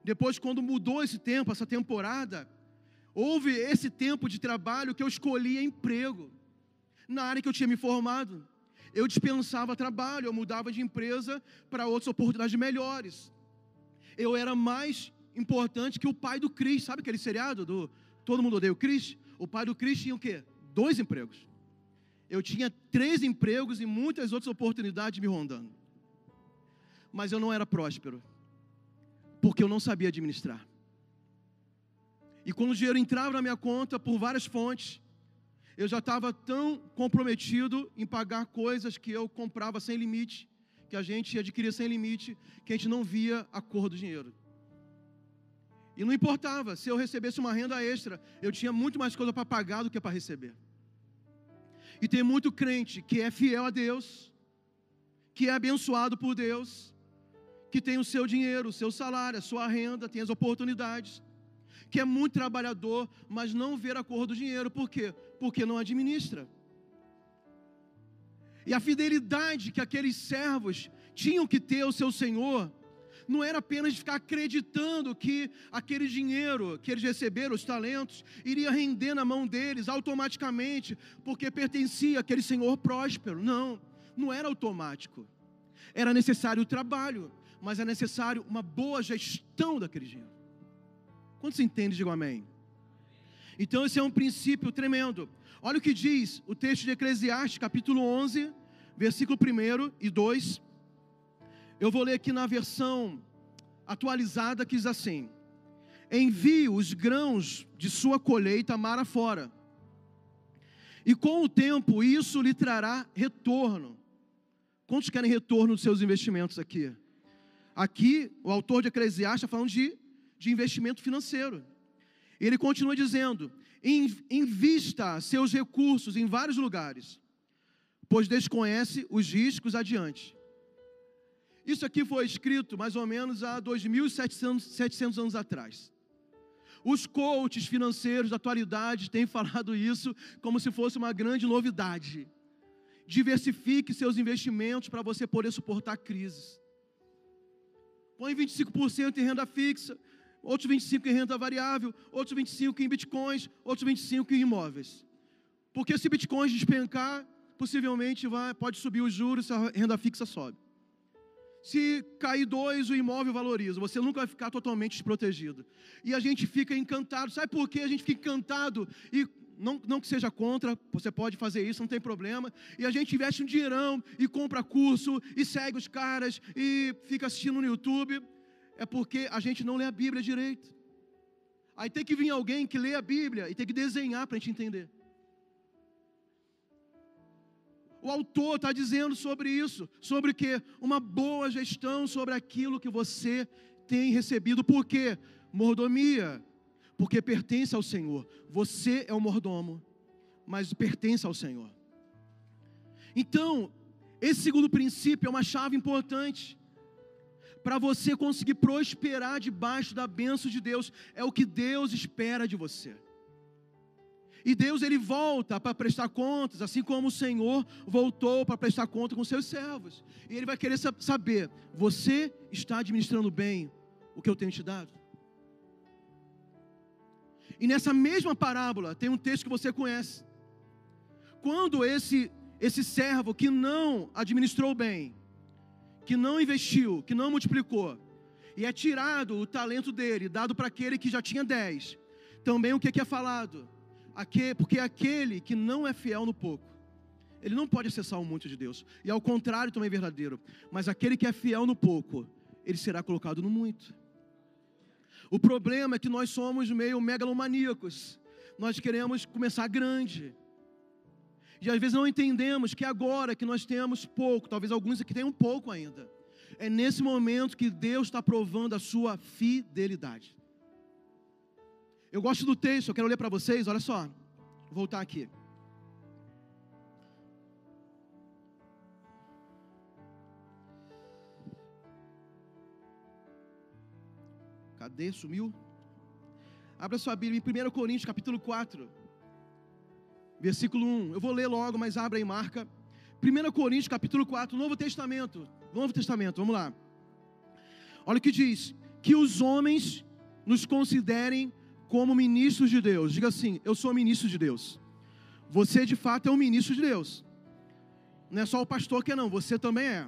depois quando mudou esse tempo, essa temporada, houve esse tempo de trabalho que eu escolhia emprego na área que eu tinha me formado. Eu dispensava trabalho, eu mudava de empresa para outras oportunidades melhores eu era mais importante que o pai do Cris. Sabe aquele seriado do Todo Mundo Odeia o Cris? O pai do Cris tinha o quê? Dois empregos. Eu tinha três empregos e muitas outras oportunidades me rondando. Mas eu não era próspero, porque eu não sabia administrar. E quando o dinheiro entrava na minha conta por várias fontes, eu já estava tão comprometido em pagar coisas que eu comprava sem limite, que a gente adquiria sem limite, que a gente não via a cor do dinheiro. E não importava, se eu recebesse uma renda extra, eu tinha muito mais coisa para pagar do que para receber. E tem muito crente que é fiel a Deus, que é abençoado por Deus, que tem o seu dinheiro, o seu salário, a sua renda, tem as oportunidades, que é muito trabalhador, mas não vê a cor do dinheiro. Por quê? Porque não administra. E a fidelidade que aqueles servos tinham que ter ao seu Senhor não era apenas ficar acreditando que aquele dinheiro que eles receberam, os talentos, iria render na mão deles automaticamente, porque pertencia àquele senhor próspero. Não, não era automático. Era necessário o trabalho, mas é necessário uma boa gestão daquele dinheiro. Quantos entendem? Digam amém. Então, esse é um princípio tremendo. Olha o que diz o texto de Eclesiastes, capítulo 11, versículo 1 e 2. Eu vou ler aqui na versão atualizada que diz assim: Envie os grãos de sua colheita mar afora, e com o tempo isso lhe trará retorno. Quantos querem retorno dos seus investimentos aqui? Aqui, o autor de Eclesiastes está falando de, de investimento financeiro. Ele continua dizendo: invista seus recursos em vários lugares, pois desconhece os riscos adiante. Isso aqui foi escrito mais ou menos há 2.700 anos atrás. Os coaches financeiros da atualidade têm falado isso como se fosse uma grande novidade. Diversifique seus investimentos para você poder suportar crises. Põe 25% em renda fixa, outros 25% em renda variável, outros 25% em bitcoins, outros 25% em imóveis. Porque se bitcoins despencar, possivelmente vai, pode subir os juros, a renda fixa sobe. Se cair dois, o imóvel valoriza. Você nunca vai ficar totalmente desprotegido. E a gente fica encantado. Sabe por que a gente fica encantado? E não, não que seja contra, você pode fazer isso, não tem problema. E a gente investe um dinheirão e compra curso e segue os caras e fica assistindo no YouTube. É porque a gente não lê a Bíblia direito. Aí tem que vir alguém que lê a Bíblia e tem que desenhar para a gente entender. O autor está dizendo sobre isso, sobre que uma boa gestão sobre aquilo que você tem recebido. Por quê? Mordomia, porque pertence ao Senhor. Você é o mordomo, mas pertence ao Senhor. Então, esse segundo princípio é uma chave importante para você conseguir prosperar debaixo da bênção de Deus. É o que Deus espera de você. E Deus ele volta para prestar contas, assim como o Senhor voltou para prestar conta com seus servos. E ele vai querer saber: você está administrando bem o que eu tenho te dado? E nessa mesma parábola tem um texto que você conhece. Quando esse esse servo que não administrou bem, que não investiu, que não multiplicou, e é tirado o talento dele, dado para aquele que já tinha dez, também o que, que é falado? Porque aquele que não é fiel no pouco, ele não pode acessar o muito de Deus. E ao contrário também é verdadeiro. Mas aquele que é fiel no pouco, ele será colocado no muito. O problema é que nós somos meio megalomaníacos. Nós queremos começar grande. E às vezes não entendemos que agora que nós temos pouco, talvez alguns aqui tenham pouco ainda, é nesse momento que Deus está provando a sua fidelidade. Eu gosto do texto, eu quero ler para vocês, olha só. Vou voltar aqui. Cadê? Sumiu? Abra sua Bíblia em 1 Coríntios, capítulo 4, versículo 1. Eu vou ler logo, mas abra e marca. 1 Coríntios, capítulo 4, Novo Testamento. Novo Testamento, vamos lá. Olha o que diz: que os homens nos considerem como ministros de Deus. Diga assim: eu sou ministro de Deus. Você de fato é um ministro de Deus. Não é só o pastor que é, não, você também é.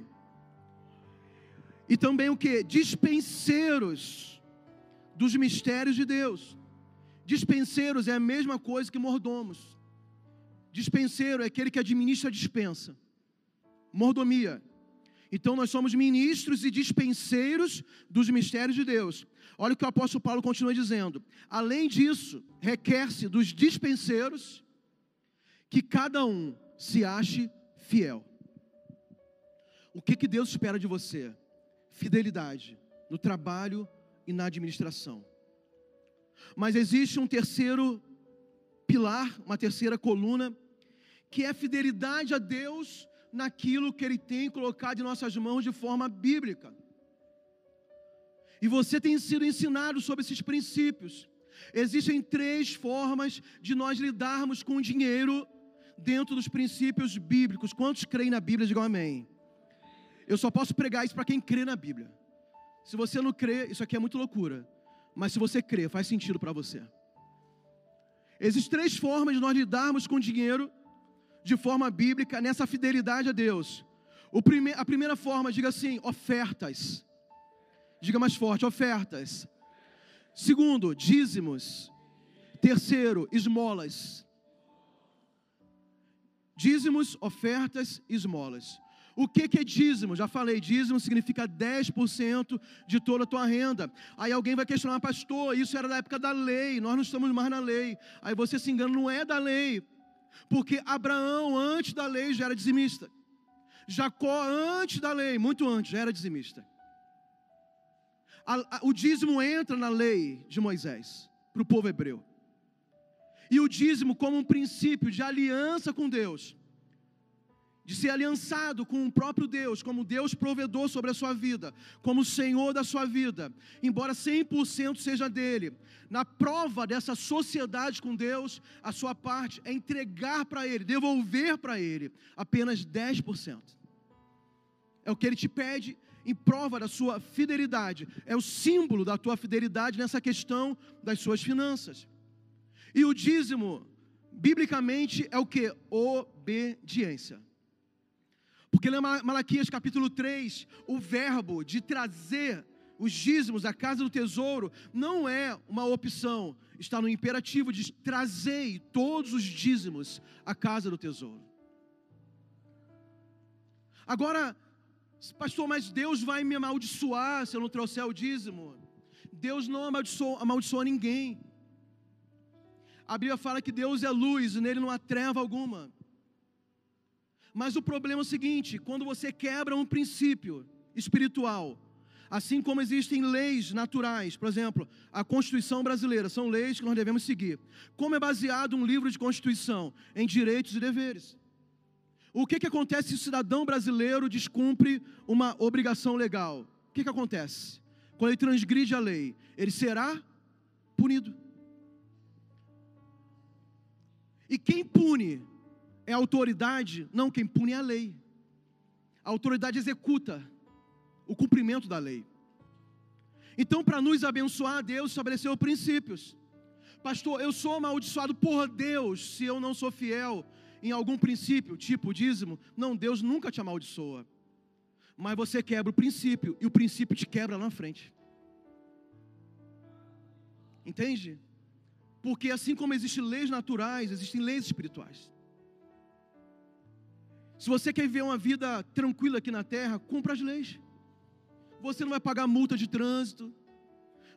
E também o que? Dispenseiros dos mistérios de Deus. Dispenseiros é a mesma coisa que mordomos. Dispenseiro é aquele que administra a dispensa. Mordomia. Então nós somos ministros e dispenseiros dos mistérios de Deus. Olha o que o apóstolo Paulo continua dizendo. Além disso, requer-se dos dispenseiros que cada um se ache fiel. O que, que Deus espera de você? Fidelidade no trabalho e na administração. Mas existe um terceiro pilar, uma terceira coluna, que é fidelidade a Deus naquilo que Ele tem colocado em nossas mãos de forma bíblica. E você tem sido ensinado sobre esses princípios. Existem três formas de nós lidarmos com o dinheiro dentro dos princípios bíblicos. Quantos creem na Bíblia? Digam amém. Eu só posso pregar isso para quem crê na Bíblia. Se você não crê, isso aqui é muito loucura. Mas se você crê, faz sentido para você. Existem três formas de nós lidarmos com o dinheiro de forma bíblica nessa fidelidade a Deus. Prime a primeira forma, diga assim: ofertas. Diga mais forte: ofertas. Segundo, dízimos. Terceiro, esmolas. Dízimos, ofertas, esmolas. O que, que é dízimo? Já falei, dízimo significa 10% de toda a tua renda. Aí alguém vai questionar, pastor, isso era da época da lei, nós não estamos mais na lei. Aí você se engana, não é da lei. Porque Abraão, antes da lei, já era dizimista. Jacó, antes da lei, muito antes, já era dizimista. O dízimo entra na lei de Moisés, para o povo hebreu. E o dízimo, como um princípio de aliança com Deus, de ser aliançado com o próprio Deus, como Deus provedor sobre a sua vida, como Senhor da sua vida, embora 100% seja dele, na prova dessa sociedade com Deus, a sua parte é entregar para ele, devolver para ele apenas 10%. É o que ele te pede em prova da sua fidelidade, é o símbolo da tua fidelidade nessa questão das suas finanças. E o dízimo, biblicamente, é o que? Obediência. Porque lá em Malaquias capítulo 3, o verbo de trazer os dízimos à casa do tesouro não é uma opção, está no imperativo de trazer todos os dízimos à casa do tesouro. Agora, pastor, mas Deus vai me amaldiçoar se eu não trouxer o dízimo? Deus não amaldiçoa, amaldiçoa ninguém. A Bíblia fala que Deus é luz e nele não há treva alguma. Mas o problema é o seguinte: quando você quebra um princípio espiritual, assim como existem leis naturais, por exemplo, a Constituição brasileira, são leis que nós devemos seguir. Como é baseado um livro de Constituição? Em direitos e deveres. O que, que acontece se o cidadão brasileiro descumpre uma obrigação legal? O que, que acontece? Quando ele transgride a lei, ele será punido. E quem pune é autoridade, não quem pune a lei. A autoridade executa o cumprimento da lei. Então, para nos abençoar, Deus estabeleceu princípios. Pastor, eu sou amaldiçoado por Deus se eu não sou fiel em algum princípio, tipo dízimo. Não, Deus nunca te amaldiçoa. Mas você quebra o princípio e o princípio te quebra lá na frente. Entende? Porque assim como existem leis naturais, existem leis espirituais. Se você quer viver uma vida tranquila aqui na terra, cumpra as leis. Você não vai pagar multa de trânsito.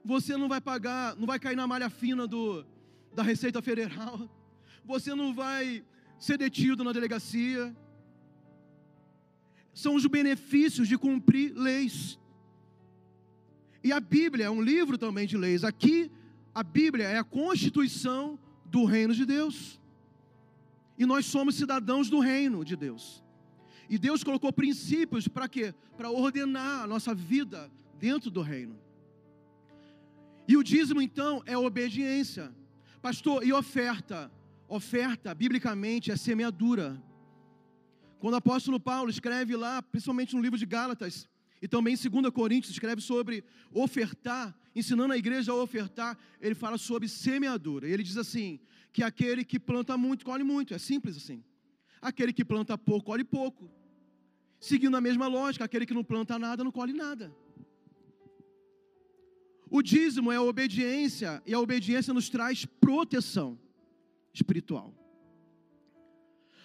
Você não vai pagar, não vai cair na malha fina do, da Receita Federal. Você não vai ser detido na delegacia. São os benefícios de cumprir leis. E a Bíblia é um livro também de leis. Aqui, a Bíblia é a constituição do reino de Deus. E nós somos cidadãos do reino de Deus. E Deus colocou princípios para quê? Para ordenar a nossa vida dentro do reino. E o dízimo então é obediência. Pastor, e oferta? Oferta, biblicamente, é semeadura. Quando o apóstolo Paulo escreve lá, principalmente no livro de Gálatas, e também em 2 Coríntios, escreve sobre ofertar, ensinando a igreja a ofertar, ele fala sobre semeadura. E ele diz assim: que aquele que planta muito, colhe muito. É simples assim. Aquele que planta pouco, colhe pouco. Seguindo a mesma lógica, aquele que não planta nada, não colhe nada. O dízimo é a obediência, e a obediência nos traz proteção espiritual.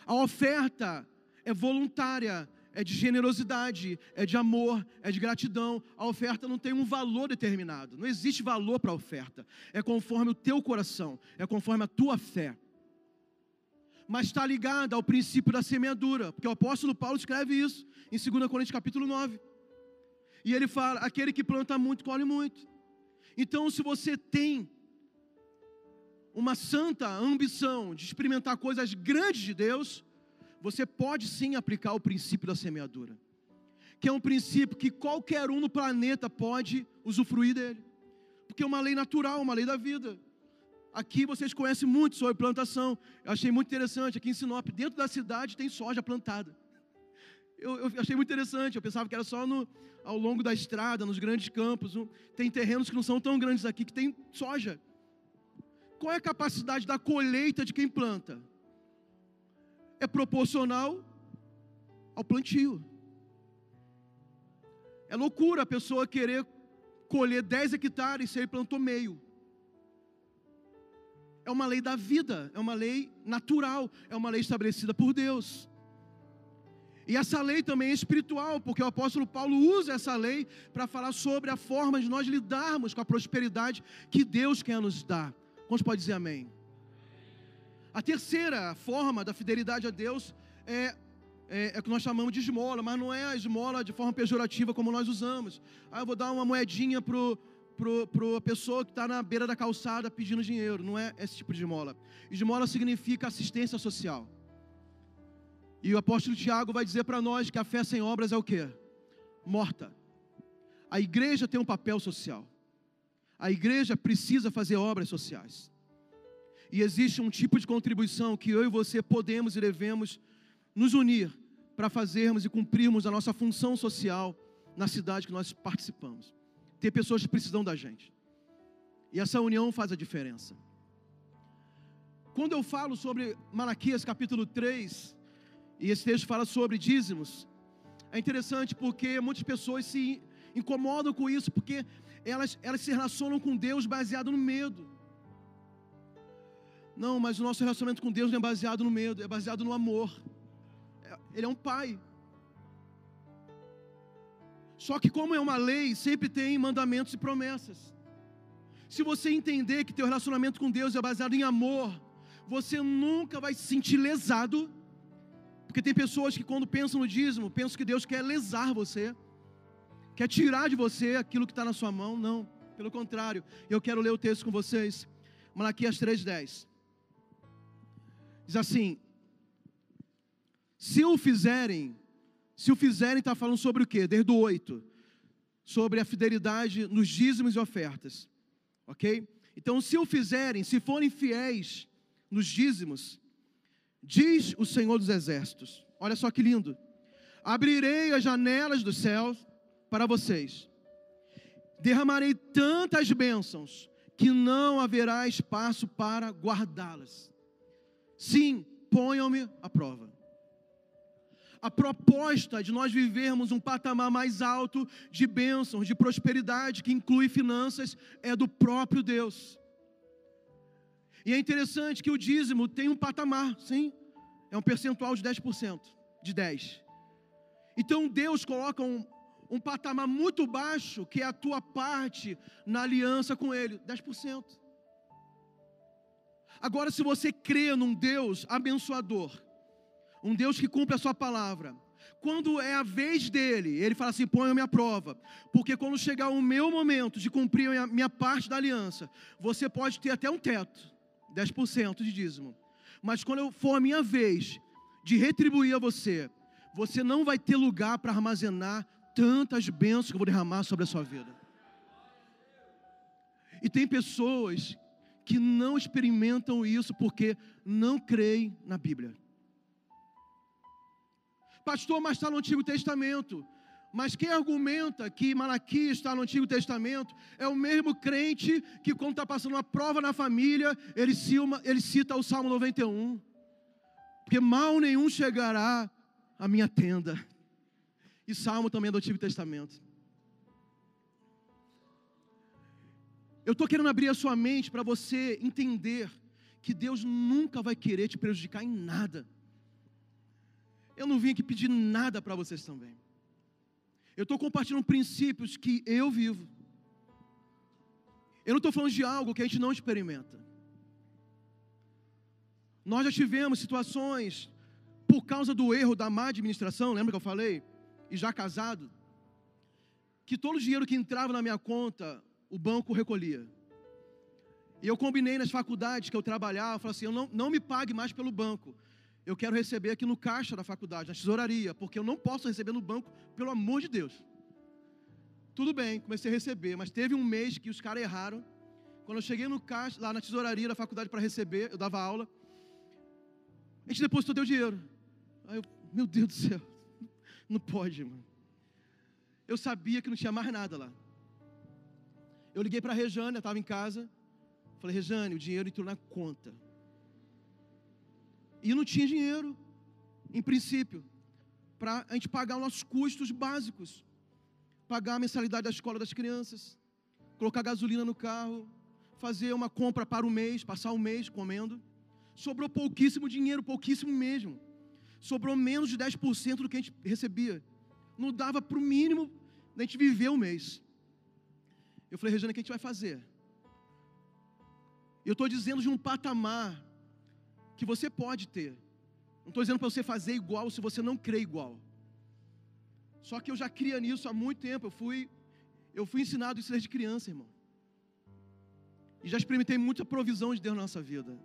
A oferta é voluntária, é de generosidade, é de amor, é de gratidão. A oferta não tem um valor determinado, não existe valor para a oferta. É conforme o teu coração, é conforme a tua fé. Mas está ligada ao princípio da semeadura, porque o apóstolo Paulo escreve isso em 2 Coríntios capítulo 9. E ele fala: aquele que planta muito, colhe muito. Então, se você tem uma santa ambição de experimentar coisas grandes de Deus, você pode sim aplicar o princípio da semeadura, que é um princípio que qualquer um no planeta pode usufruir dele, porque é uma lei natural, uma lei da vida. Aqui vocês conhecem muito sobre plantação. Eu achei muito interessante. Aqui em Sinop, dentro da cidade, tem soja plantada. Eu, eu achei muito interessante. Eu pensava que era só no, ao longo da estrada, nos grandes campos. Tem terrenos que não são tão grandes aqui que tem soja. Qual é a capacidade da colheita de quem planta? É proporcional ao plantio. É loucura a pessoa querer colher 10 hectares se ele plantou meio é uma lei da vida, é uma lei natural, é uma lei estabelecida por Deus. E essa lei também é espiritual, porque o apóstolo Paulo usa essa lei para falar sobre a forma de nós lidarmos com a prosperidade que Deus quer nos dar. Quantos pode dizer amém? A terceira forma da fidelidade a Deus é, é, é o que nós chamamos de esmola, mas não é a esmola de forma pejorativa como nós usamos. Ah, eu vou dar uma moedinha para para a pessoa que está na beira da calçada pedindo dinheiro. Não é esse tipo de esmola. Esmola significa assistência social. E o apóstolo Tiago vai dizer para nós que a fé sem obras é o quê? Morta. A igreja tem um papel social. A igreja precisa fazer obras sociais. E existe um tipo de contribuição que eu e você podemos e devemos nos unir para fazermos e cumprirmos a nossa função social na cidade que nós participamos. Tem pessoas que precisam da gente. E essa união faz a diferença. Quando eu falo sobre Malaquias capítulo 3, e esse texto fala sobre dízimos, é interessante porque muitas pessoas se incomodam com isso, porque elas, elas se relacionam com Deus baseado no medo. Não, mas o nosso relacionamento com Deus não é baseado no medo, é baseado no amor. É, ele é um pai. Só que como é uma lei, sempre tem mandamentos e promessas. Se você entender que teu relacionamento com Deus é baseado em amor, você nunca vai se sentir lesado, porque tem pessoas que quando pensam no dízimo, pensam que Deus quer lesar você, quer tirar de você aquilo que está na sua mão. Não, pelo contrário. Eu quero ler o texto com vocês. Malaquias 3,10. Diz assim: Se o fizerem, se o fizerem, está falando sobre o quê? Desde o 8. Sobre a fidelidade nos dízimos e ofertas. Ok? Então, se o fizerem, se forem fiéis nos dízimos, diz o Senhor dos Exércitos: olha só que lindo. Abrirei as janelas dos céus para vocês, derramarei tantas bênçãos que não haverá espaço para guardá-las. Sim, ponham-me à prova a proposta de nós vivermos um patamar mais alto de bênçãos, de prosperidade, que inclui finanças, é do próprio Deus. E é interessante que o dízimo tem um patamar, sim, é um percentual de 10%, de 10%. Então Deus coloca um, um patamar muito baixo, que é a tua parte na aliança com Ele, 10%. Agora, se você crê num Deus abençoador, um Deus que cumpre a sua palavra. Quando é a vez dele, ele fala assim: ponha-me à prova. Porque quando chegar o meu momento de cumprir a minha parte da aliança, você pode ter até um teto, 10% de dízimo. Mas quando for a minha vez de retribuir a você, você não vai ter lugar para armazenar tantas bênçãos que eu vou derramar sobre a sua vida. E tem pessoas que não experimentam isso porque não creem na Bíblia. Pastor, mas está no Antigo Testamento. Mas quem argumenta que Malaquias está no Antigo Testamento é o mesmo crente que, quando está passando uma prova na família, ele cita, ele cita o Salmo 91. Porque mal nenhum chegará à minha tenda. E Salmo também é do Antigo Testamento. Eu estou querendo abrir a sua mente para você entender que Deus nunca vai querer te prejudicar em nada. Eu não vim aqui pedir nada para vocês também. Eu estou compartilhando princípios que eu vivo. Eu não estou falando de algo que a gente não experimenta. Nós já tivemos situações por causa do erro da má administração, lembra que eu falei? E já casado, que todo o dinheiro que entrava na minha conta, o banco recolhia. E eu combinei nas faculdades que eu trabalhava, eu falei assim, eu não, não me pague mais pelo banco. Eu quero receber aqui no caixa da faculdade, na tesouraria, porque eu não posso receber no banco, pelo amor de Deus. Tudo bem, comecei a receber, mas teve um mês que os caras erraram. Quando eu cheguei no caixa, lá na tesouraria da faculdade para receber, eu dava aula. A gente depositou teu dinheiro. Aí eu, meu Deus do céu, não pode, mano. Eu sabia que não tinha mais nada lá. Eu liguei para a Rejane, eu estava em casa. Falei, Rejane, o dinheiro entrou na conta. E não tinha dinheiro, em princípio, para a gente pagar os nossos custos básicos. Pagar a mensalidade da escola das crianças, colocar gasolina no carro, fazer uma compra para o mês, passar o mês comendo. Sobrou pouquíssimo dinheiro, pouquíssimo mesmo. Sobrou menos de 10% do que a gente recebia. Não dava para o mínimo da gente viver o mês. Eu falei, Regina, o que a gente vai fazer? Eu estou dizendo de um patamar que você pode ter. Não estou dizendo para você fazer igual se você não crê igual. Só que eu já cria nisso há muito tempo. Eu fui, eu fui ensinado isso desde criança, irmão. E já experimentei muita provisão de Deus na nossa vida.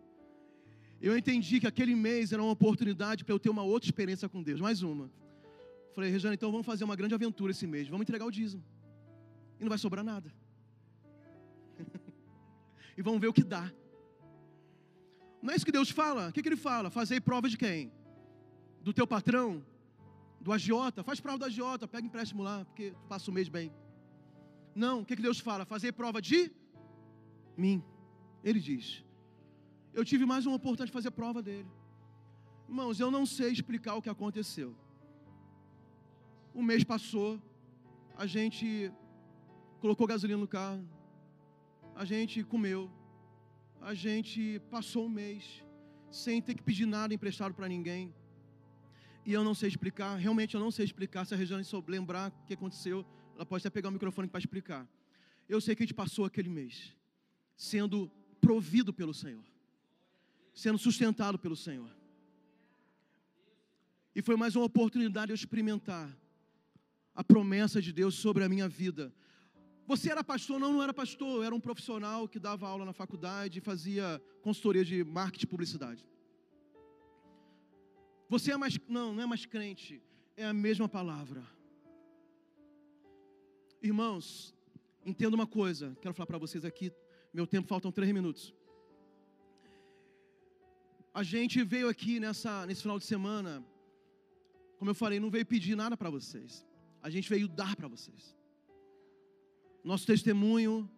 Eu entendi que aquele mês era uma oportunidade para eu ter uma outra experiência com Deus, mais uma. Falei, Rejane, então vamos fazer uma grande aventura esse mês. Vamos entregar o dízimo. E não vai sobrar nada. E vamos ver o que dá. Não é isso que Deus fala? O que, que Ele fala? Fazer prova de quem? Do teu patrão? Do agiota? Faz prova do agiota, pega empréstimo lá, porque passa o mês bem. Não, o que, que Deus fala? Fazer prova de mim. Ele diz. Eu tive mais uma oportunidade de fazer prova dele. Irmãos, eu não sei explicar o que aconteceu. O mês passou, a gente colocou gasolina no carro, a gente comeu, a gente passou um mês sem ter que pedir nada emprestado para ninguém. E eu não sei explicar, realmente eu não sei explicar. Se a Regiane souber lembrar o que aconteceu, ela pode até pegar o microfone para explicar. Eu sei que a gente passou aquele mês sendo provido pelo Senhor, sendo sustentado pelo Senhor. E foi mais uma oportunidade de eu experimentar a promessa de Deus sobre a minha vida, você era pastor? Não, não era pastor. Eu era um profissional que dava aula na faculdade e fazia consultoria de marketing e publicidade. Você é mais. Não, não é mais crente. É a mesma palavra. Irmãos, entenda uma coisa. Quero falar para vocês aqui. Meu tempo faltam três minutos. A gente veio aqui nessa, nesse final de semana. Como eu falei, não veio pedir nada para vocês. A gente veio dar para vocês nosso testemunho,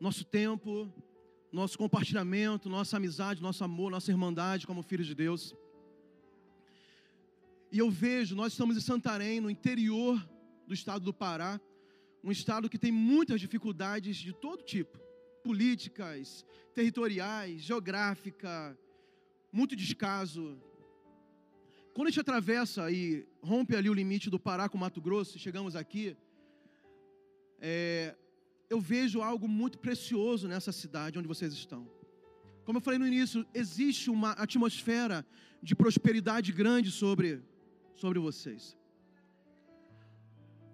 nosso tempo, nosso compartilhamento, nossa amizade, nosso amor, nossa irmandade como filhos de Deus. E eu vejo, nós estamos em Santarém, no interior do estado do Pará, um estado que tem muitas dificuldades de todo tipo, políticas, territoriais, geográfica, muito descaso. Quando a gente atravessa e rompe ali o limite do Pará com Mato Grosso, e chegamos aqui, é, eu vejo algo muito precioso nessa cidade onde vocês estão. Como eu falei no início, existe uma atmosfera de prosperidade grande sobre, sobre vocês.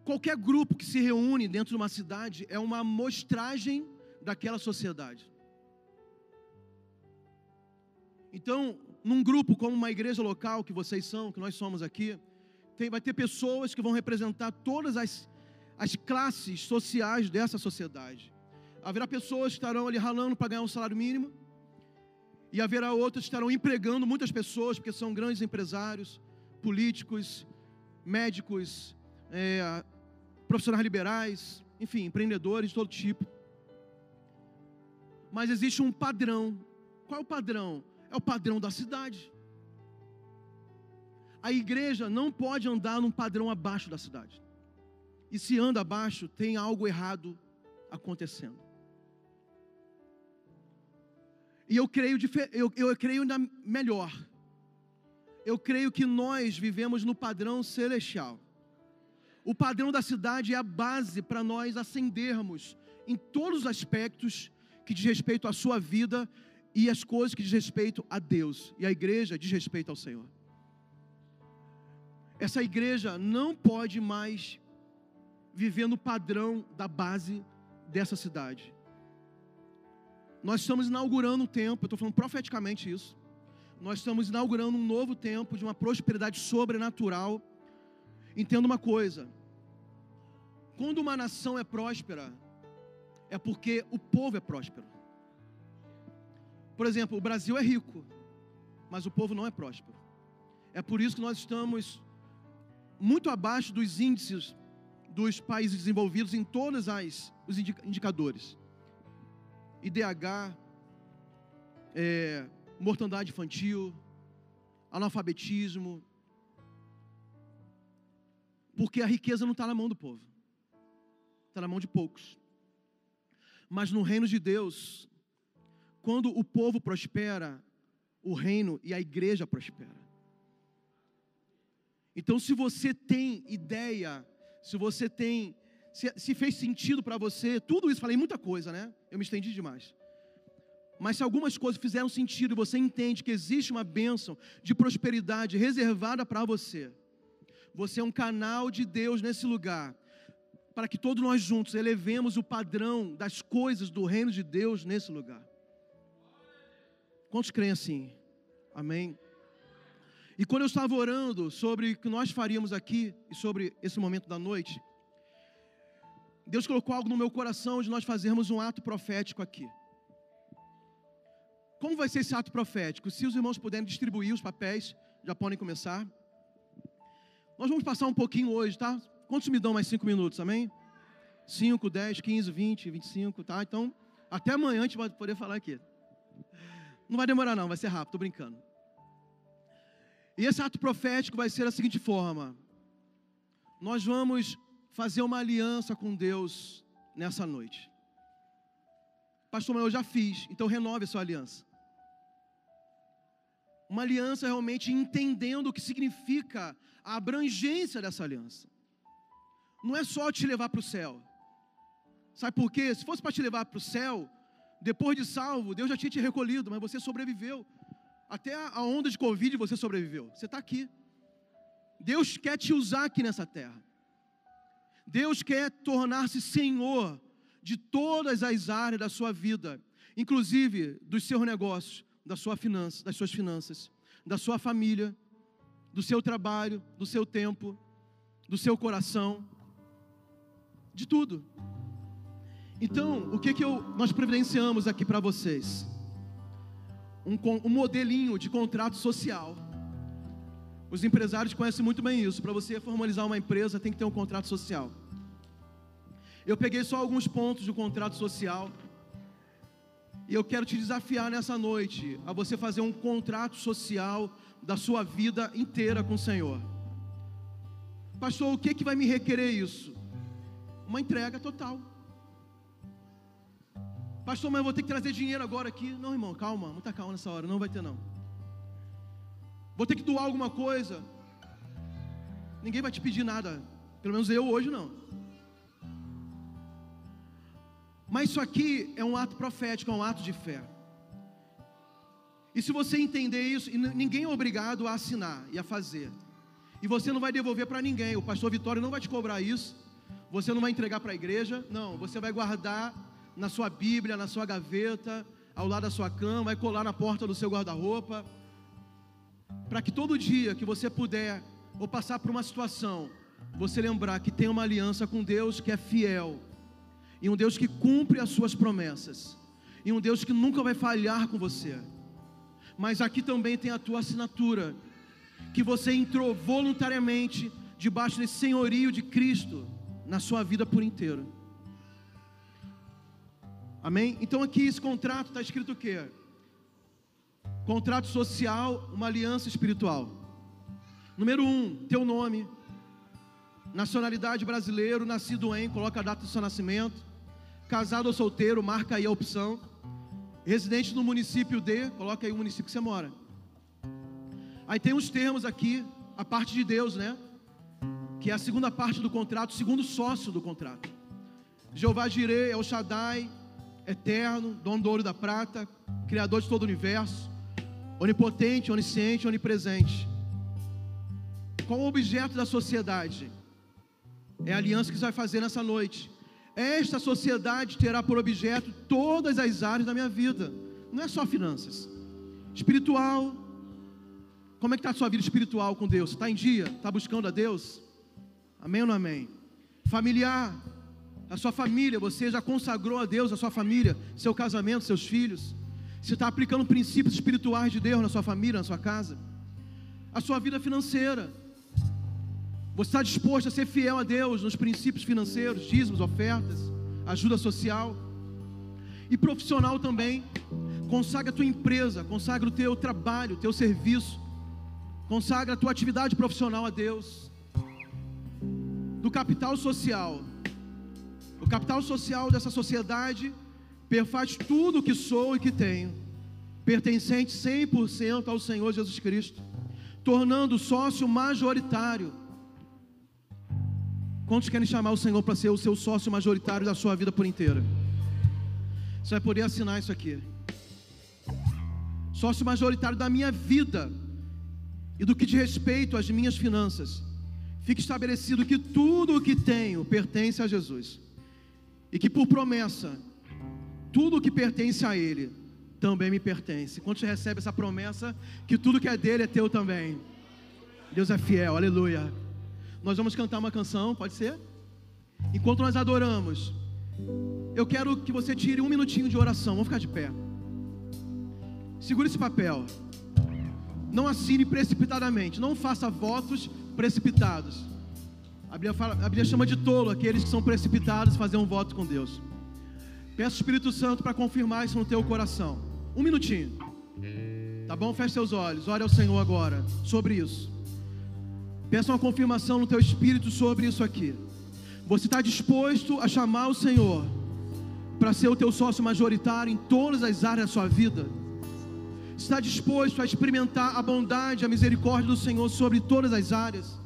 Qualquer grupo que se reúne dentro de uma cidade é uma amostragem daquela sociedade. Então, num grupo como uma igreja local que vocês são, que nós somos aqui, tem, vai ter pessoas que vão representar todas as as classes sociais dessa sociedade. Haverá pessoas que estarão ali ralando para ganhar um salário mínimo, e haverá outras que estarão empregando muitas pessoas, porque são grandes empresários, políticos, médicos, é, profissionais liberais, enfim, empreendedores de todo tipo. Mas existe um padrão. Qual é o padrão? É o padrão da cidade. A igreja não pode andar num padrão abaixo da cidade. E se anda abaixo, tem algo errado acontecendo. E eu creio, eu, eu creio ainda melhor. Eu creio que nós vivemos no padrão celestial. O padrão da cidade é a base para nós ascendermos em todos os aspectos que diz respeito à sua vida e as coisas que diz respeito a Deus. E a igreja diz respeito ao Senhor. Essa igreja não pode mais viver no padrão da base dessa cidade. Nós estamos inaugurando um tempo, eu estou falando profeticamente isso. Nós estamos inaugurando um novo tempo de uma prosperidade sobrenatural. Entenda uma coisa: quando uma nação é próspera, é porque o povo é próspero. Por exemplo, o Brasil é rico, mas o povo não é próspero. É por isso que nós estamos muito abaixo dos índices dos países desenvolvidos em todos os indicadores. IDH, é, mortandade infantil, analfabetismo. Porque a riqueza não está na mão do povo, está na mão de poucos. Mas no reino de Deus, quando o povo prospera, o reino e a igreja prospera. Então, se você tem ideia, se você tem, se, se fez sentido para você, tudo isso, falei muita coisa, né? Eu me estendi demais. Mas se algumas coisas fizeram sentido e você entende que existe uma bênção de prosperidade reservada para você, você é um canal de Deus nesse lugar, para que todos nós juntos elevemos o padrão das coisas do reino de Deus nesse lugar. Quantos creem assim? Amém? E quando eu estava orando sobre o que nós faríamos aqui e sobre esse momento da noite, Deus colocou algo no meu coração de nós fazermos um ato profético aqui. Como vai ser esse ato profético? Se os irmãos puderem distribuir os papéis, já podem começar. Nós vamos passar um pouquinho hoje, tá? Quantos me dão mais cinco minutos, amém? 5, 10, 15, 20, 25, tá? Então, até amanhã a gente vai poder falar aqui. Não vai demorar, não, vai ser rápido, tô brincando. E esse ato profético vai ser da seguinte forma: nós vamos fazer uma aliança com Deus nessa noite. Pastor, mas eu já fiz, então renove a sua aliança uma aliança realmente entendendo o que significa a abrangência dessa aliança. Não é só te levar para o céu. Sabe por quê? Se fosse para te levar para o céu, depois de salvo, Deus já tinha te recolhido, mas você sobreviveu. Até a onda de Covid você sobreviveu. Você está aqui. Deus quer te usar aqui nessa terra. Deus quer tornar-se Senhor de todas as áreas da sua vida, inclusive dos seus negócios, da sua finança, das suas finanças, da sua família, do seu trabalho, do seu tempo, do seu coração, de tudo. Então, o que que eu, nós providenciamos aqui para vocês? Um, um modelinho de contrato social. Os empresários conhecem muito bem isso. Para você formalizar uma empresa, tem que ter um contrato social. Eu peguei só alguns pontos do contrato social e eu quero te desafiar nessa noite a você fazer um contrato social da sua vida inteira com o Senhor. Pastor, o que, que vai me requerer isso? Uma entrega total. Pastor, mas eu vou ter que trazer dinheiro agora aqui. Não, irmão, calma, muita calma nessa hora, não vai ter não. Vou ter que doar alguma coisa. Ninguém vai te pedir nada. Pelo menos eu hoje não. Mas isso aqui é um ato profético, é um ato de fé. E se você entender isso, ninguém é obrigado a assinar e a fazer. E você não vai devolver para ninguém. O pastor Vitório não vai te cobrar isso. Você não vai entregar para a igreja. Não, você vai guardar na sua Bíblia, na sua gaveta, ao lado da sua cama, vai colar na porta do seu guarda-roupa. Para que todo dia que você puder ou passar por uma situação, você lembrar que tem uma aliança com Deus que é fiel e um Deus que cumpre as suas promessas, e um Deus que nunca vai falhar com você. Mas aqui também tem a tua assinatura, que você entrou voluntariamente debaixo desse senhorio de Cristo na sua vida por inteiro. Amém? Então aqui esse contrato está escrito o quê? Contrato social, uma aliança espiritual. Número um, teu nome. Nacionalidade brasileiro, nascido em, coloca a data do seu nascimento casado ou solteiro, marca aí a opção. Residente no município D, coloca aí o município que você mora. Aí tem os termos aqui, a parte de Deus, né? Que é a segunda parte do contrato, segundo sócio do contrato. Jeová Jireh o Shaddai, eterno, dono do ouro e da prata, criador de todo o universo, onipotente, onisciente, onipresente. Qual o objeto da sociedade? É a aliança que você vai fazer nessa noite Esta sociedade terá por objeto todas as áreas da minha vida. Não é só finanças. Espiritual. Como é que está a sua vida espiritual com Deus? Está em dia? Está buscando a Deus? Amém ou não amém? Familiar. A sua família, você já consagrou a Deus a sua família, seu casamento, seus filhos. Você está aplicando princípios espirituais de Deus na sua família, na sua casa. A sua vida financeira. Você está disposto a ser fiel a Deus nos princípios financeiros, dízimos, ofertas, ajuda social e profissional também. Consagra a tua empresa, consagra o teu trabalho, o teu serviço, consagra a tua atividade profissional a Deus. Do capital social, o capital social dessa sociedade perfaz tudo o que sou e que tenho, pertencente 100% ao Senhor Jesus Cristo, tornando sócio majoritário Quantos querem chamar o Senhor para ser o seu sócio majoritário da sua vida por inteira? Você vai poder assinar isso aqui. Sócio majoritário da minha vida e do que diz respeito às minhas finanças. Fique estabelecido que tudo o que tenho pertence a Jesus. E que por promessa, tudo o que pertence a Ele também me pertence. Quando você recebe essa promessa, que tudo que é dele é teu também. Deus é fiel, aleluia. Nós vamos cantar uma canção, pode ser? Enquanto nós adoramos, eu quero que você tire um minutinho de oração. Vamos ficar de pé. Segure esse papel. Não assine precipitadamente. Não faça votos precipitados. A Bíblia, fala, a Bíblia chama de tolo aqueles que são precipitados fazer um voto com Deus. Peço o Espírito Santo para confirmar isso no teu coração. Um minutinho. Tá bom? Feche seus olhos. Ore ao Senhor agora sobre isso. Peça uma confirmação no teu espírito sobre isso aqui. Você está disposto a chamar o Senhor para ser o teu sócio majoritário em todas as áreas da sua vida? Está disposto a experimentar a bondade, a misericórdia do Senhor sobre todas as áreas?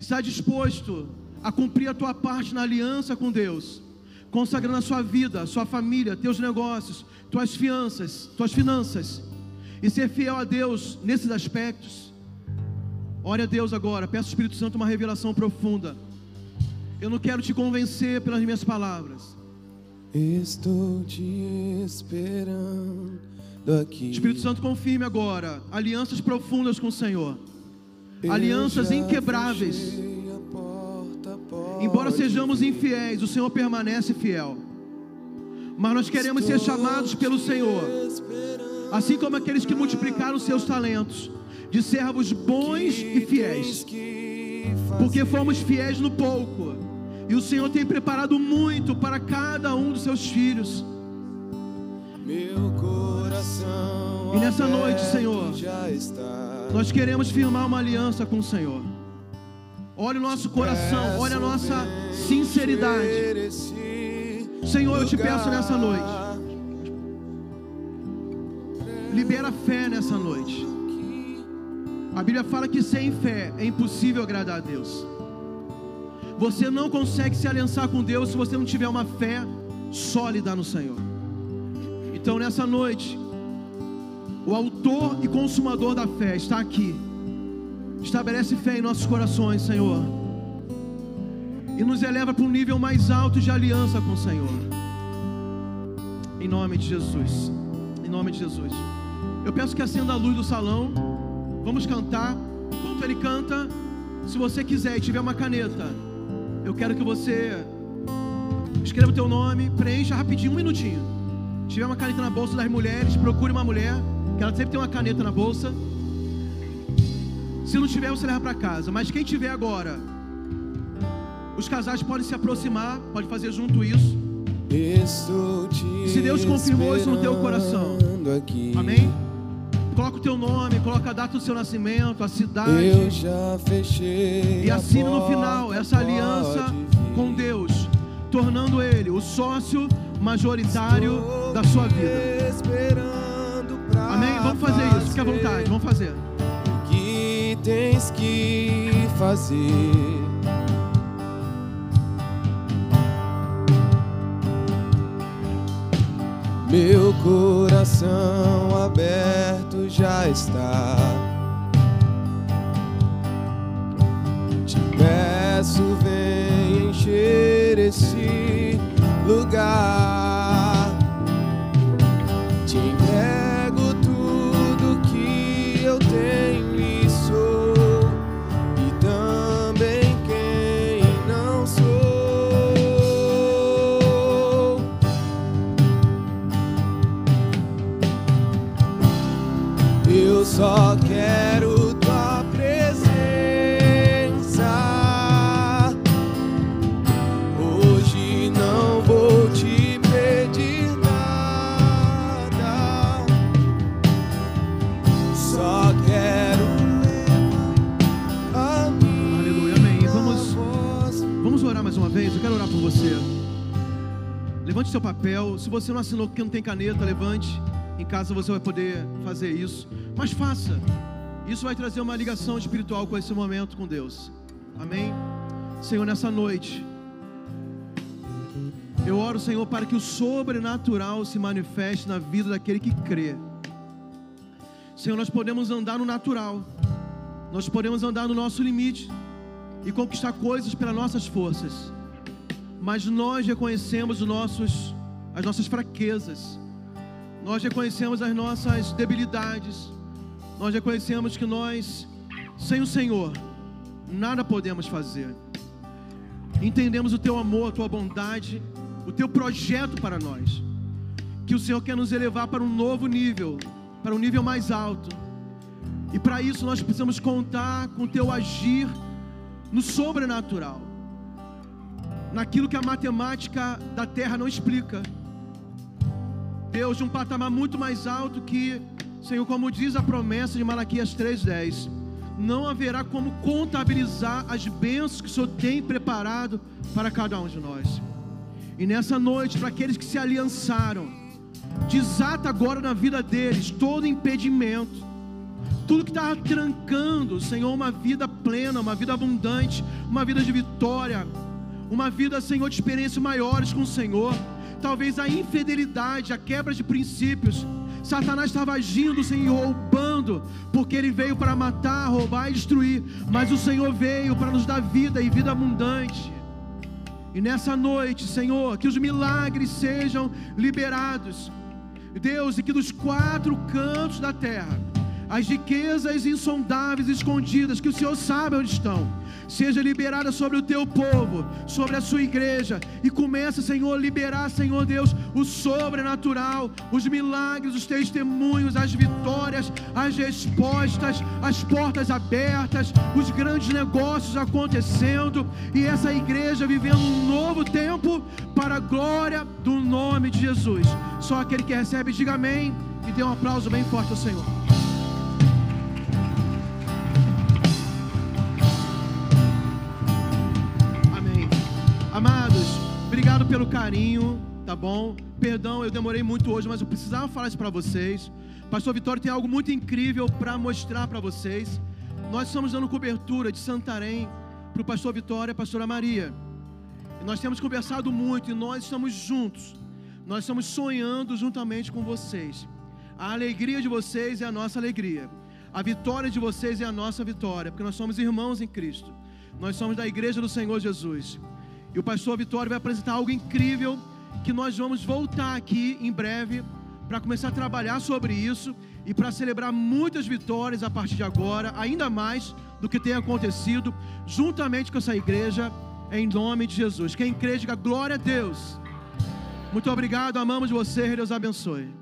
Está disposto a cumprir a tua parte na aliança com Deus, consagrando a sua vida, a sua família, teus negócios, tuas finanças, tuas finanças, e ser fiel a Deus nesses aspectos? Ore a Deus agora, peça ao Espírito Santo uma revelação profunda. Eu não quero te convencer pelas minhas palavras. Estou te esperando aqui. Espírito Santo, confirme agora alianças profundas com o Senhor. Alianças inquebráveis. Embora sejamos infiéis, o Senhor permanece fiel. Mas nós queremos ser chamados pelo Senhor, assim como aqueles que multiplicaram seus talentos de servos bons e fiéis, porque fomos fiéis no pouco, e o Senhor tem preparado muito para cada um dos seus filhos. Meu coração E nessa noite, Senhor, já está. Nós queremos firmar uma aliança com o Senhor. Olha o nosso coração, olha a nossa sinceridade. Senhor, eu te peço nessa noite. Libera fé nessa noite. A Bíblia fala que sem fé é impossível agradar a Deus. Você não consegue se aliançar com Deus se você não tiver uma fé sólida no Senhor. Então nessa noite, o autor e consumador da fé está aqui. Estabelece fé em nossos corações, Senhor. E nos eleva para um nível mais alto de aliança com o Senhor. Em nome de Jesus. Em nome de Jesus. Eu peço que acenda a luz do salão. Vamos cantar. Enquanto ele canta, se você quiser e tiver uma caneta, eu quero que você escreva o teu nome, preencha rapidinho, um minutinho. Se tiver uma caneta na bolsa das mulheres, procure uma mulher, que ela sempre tem uma caneta na bolsa. Se não tiver, você leva para casa. Mas quem tiver agora, os casais podem se aproximar, pode fazer junto isso. Estou se Deus confirmou isso no teu coração, aqui. Amém? Coloca o teu nome, coloca a data do seu nascimento, a cidade. E a assine no final essa aliança com Deus, tornando Ele o sócio majoritário da sua vida. Vamos fazer isso, fica à vontade, vamos fazer. O que tens que fazer? Meu coração aberto já está. Te peço, vem encher nesse lugar. Levante seu papel. Se você não assinou porque não tem caneta, levante. Em casa você vai poder fazer isso. Mas faça. Isso vai trazer uma ligação espiritual com esse momento com Deus. Amém? Senhor, nessa noite, eu oro, Senhor, para que o sobrenatural se manifeste na vida daquele que crê. Senhor, nós podemos andar no natural. Nós podemos andar no nosso limite e conquistar coisas pelas nossas forças. Mas nós reconhecemos os nossos, as nossas fraquezas. Nós reconhecemos as nossas debilidades. Nós reconhecemos que nós, sem o Senhor, nada podemos fazer. Entendemos o teu amor, a tua bondade, o teu projeto para nós. Que o Senhor quer nos elevar para um novo nível, para um nível mais alto. E para isso nós precisamos contar com o teu agir no sobrenatural, naquilo que a matemática da terra não explica. Deus, de um patamar muito mais alto que, Senhor, como diz a promessa de Malaquias 3,10, não haverá como contabilizar as bênçãos que o Senhor tem preparado para cada um de nós. E nessa noite, para aqueles que se aliançaram, desata agora na vida deles todo impedimento, tudo que está trancando, Senhor, uma vida plena, uma vida abundante, uma vida de vitória, uma vida, Senhor, de experiências maiores com o Senhor. Talvez a infidelidade, a quebra de princípios. Satanás estava agindo, Senhor, roubando, porque ele veio para matar, roubar e destruir. Mas o Senhor veio para nos dar vida e vida abundante. E nessa noite, Senhor, que os milagres sejam liberados. Deus, e que dos quatro cantos da terra, as riquezas insondáveis escondidas, que o Senhor sabe onde estão, seja liberada sobre o teu povo, sobre a sua igreja, e começa, Senhor, a liberar, Senhor Deus, o sobrenatural, os milagres, os testemunhos, as vitórias, as respostas, as portas abertas, os grandes negócios acontecendo, e essa igreja vivendo um novo tempo para a glória do nome de Jesus. Só aquele que recebe, diga amém e dê um aplauso bem forte ao Senhor. Obrigado pelo carinho, tá bom? Perdão, eu demorei muito hoje, mas eu precisava falar isso para vocês. Pastor Vitório tem algo muito incrível para mostrar para vocês. Nós estamos dando cobertura de Santarém para o pastor Vitória e a pastora Maria. E nós temos conversado muito e nós estamos juntos. Nós estamos sonhando juntamente com vocês. A alegria de vocês é a nossa alegria. A vitória de vocês é a nossa vitória, porque nós somos irmãos em Cristo. Nós somos da igreja do Senhor Jesus. E o pastor Vitório vai apresentar algo incrível que nós vamos voltar aqui em breve para começar a trabalhar sobre isso e para celebrar muitas vitórias a partir de agora, ainda mais do que tem acontecido, juntamente com essa igreja, em nome de Jesus. Quem crê, diga glória a Deus. Muito obrigado, amamos você, Deus abençoe.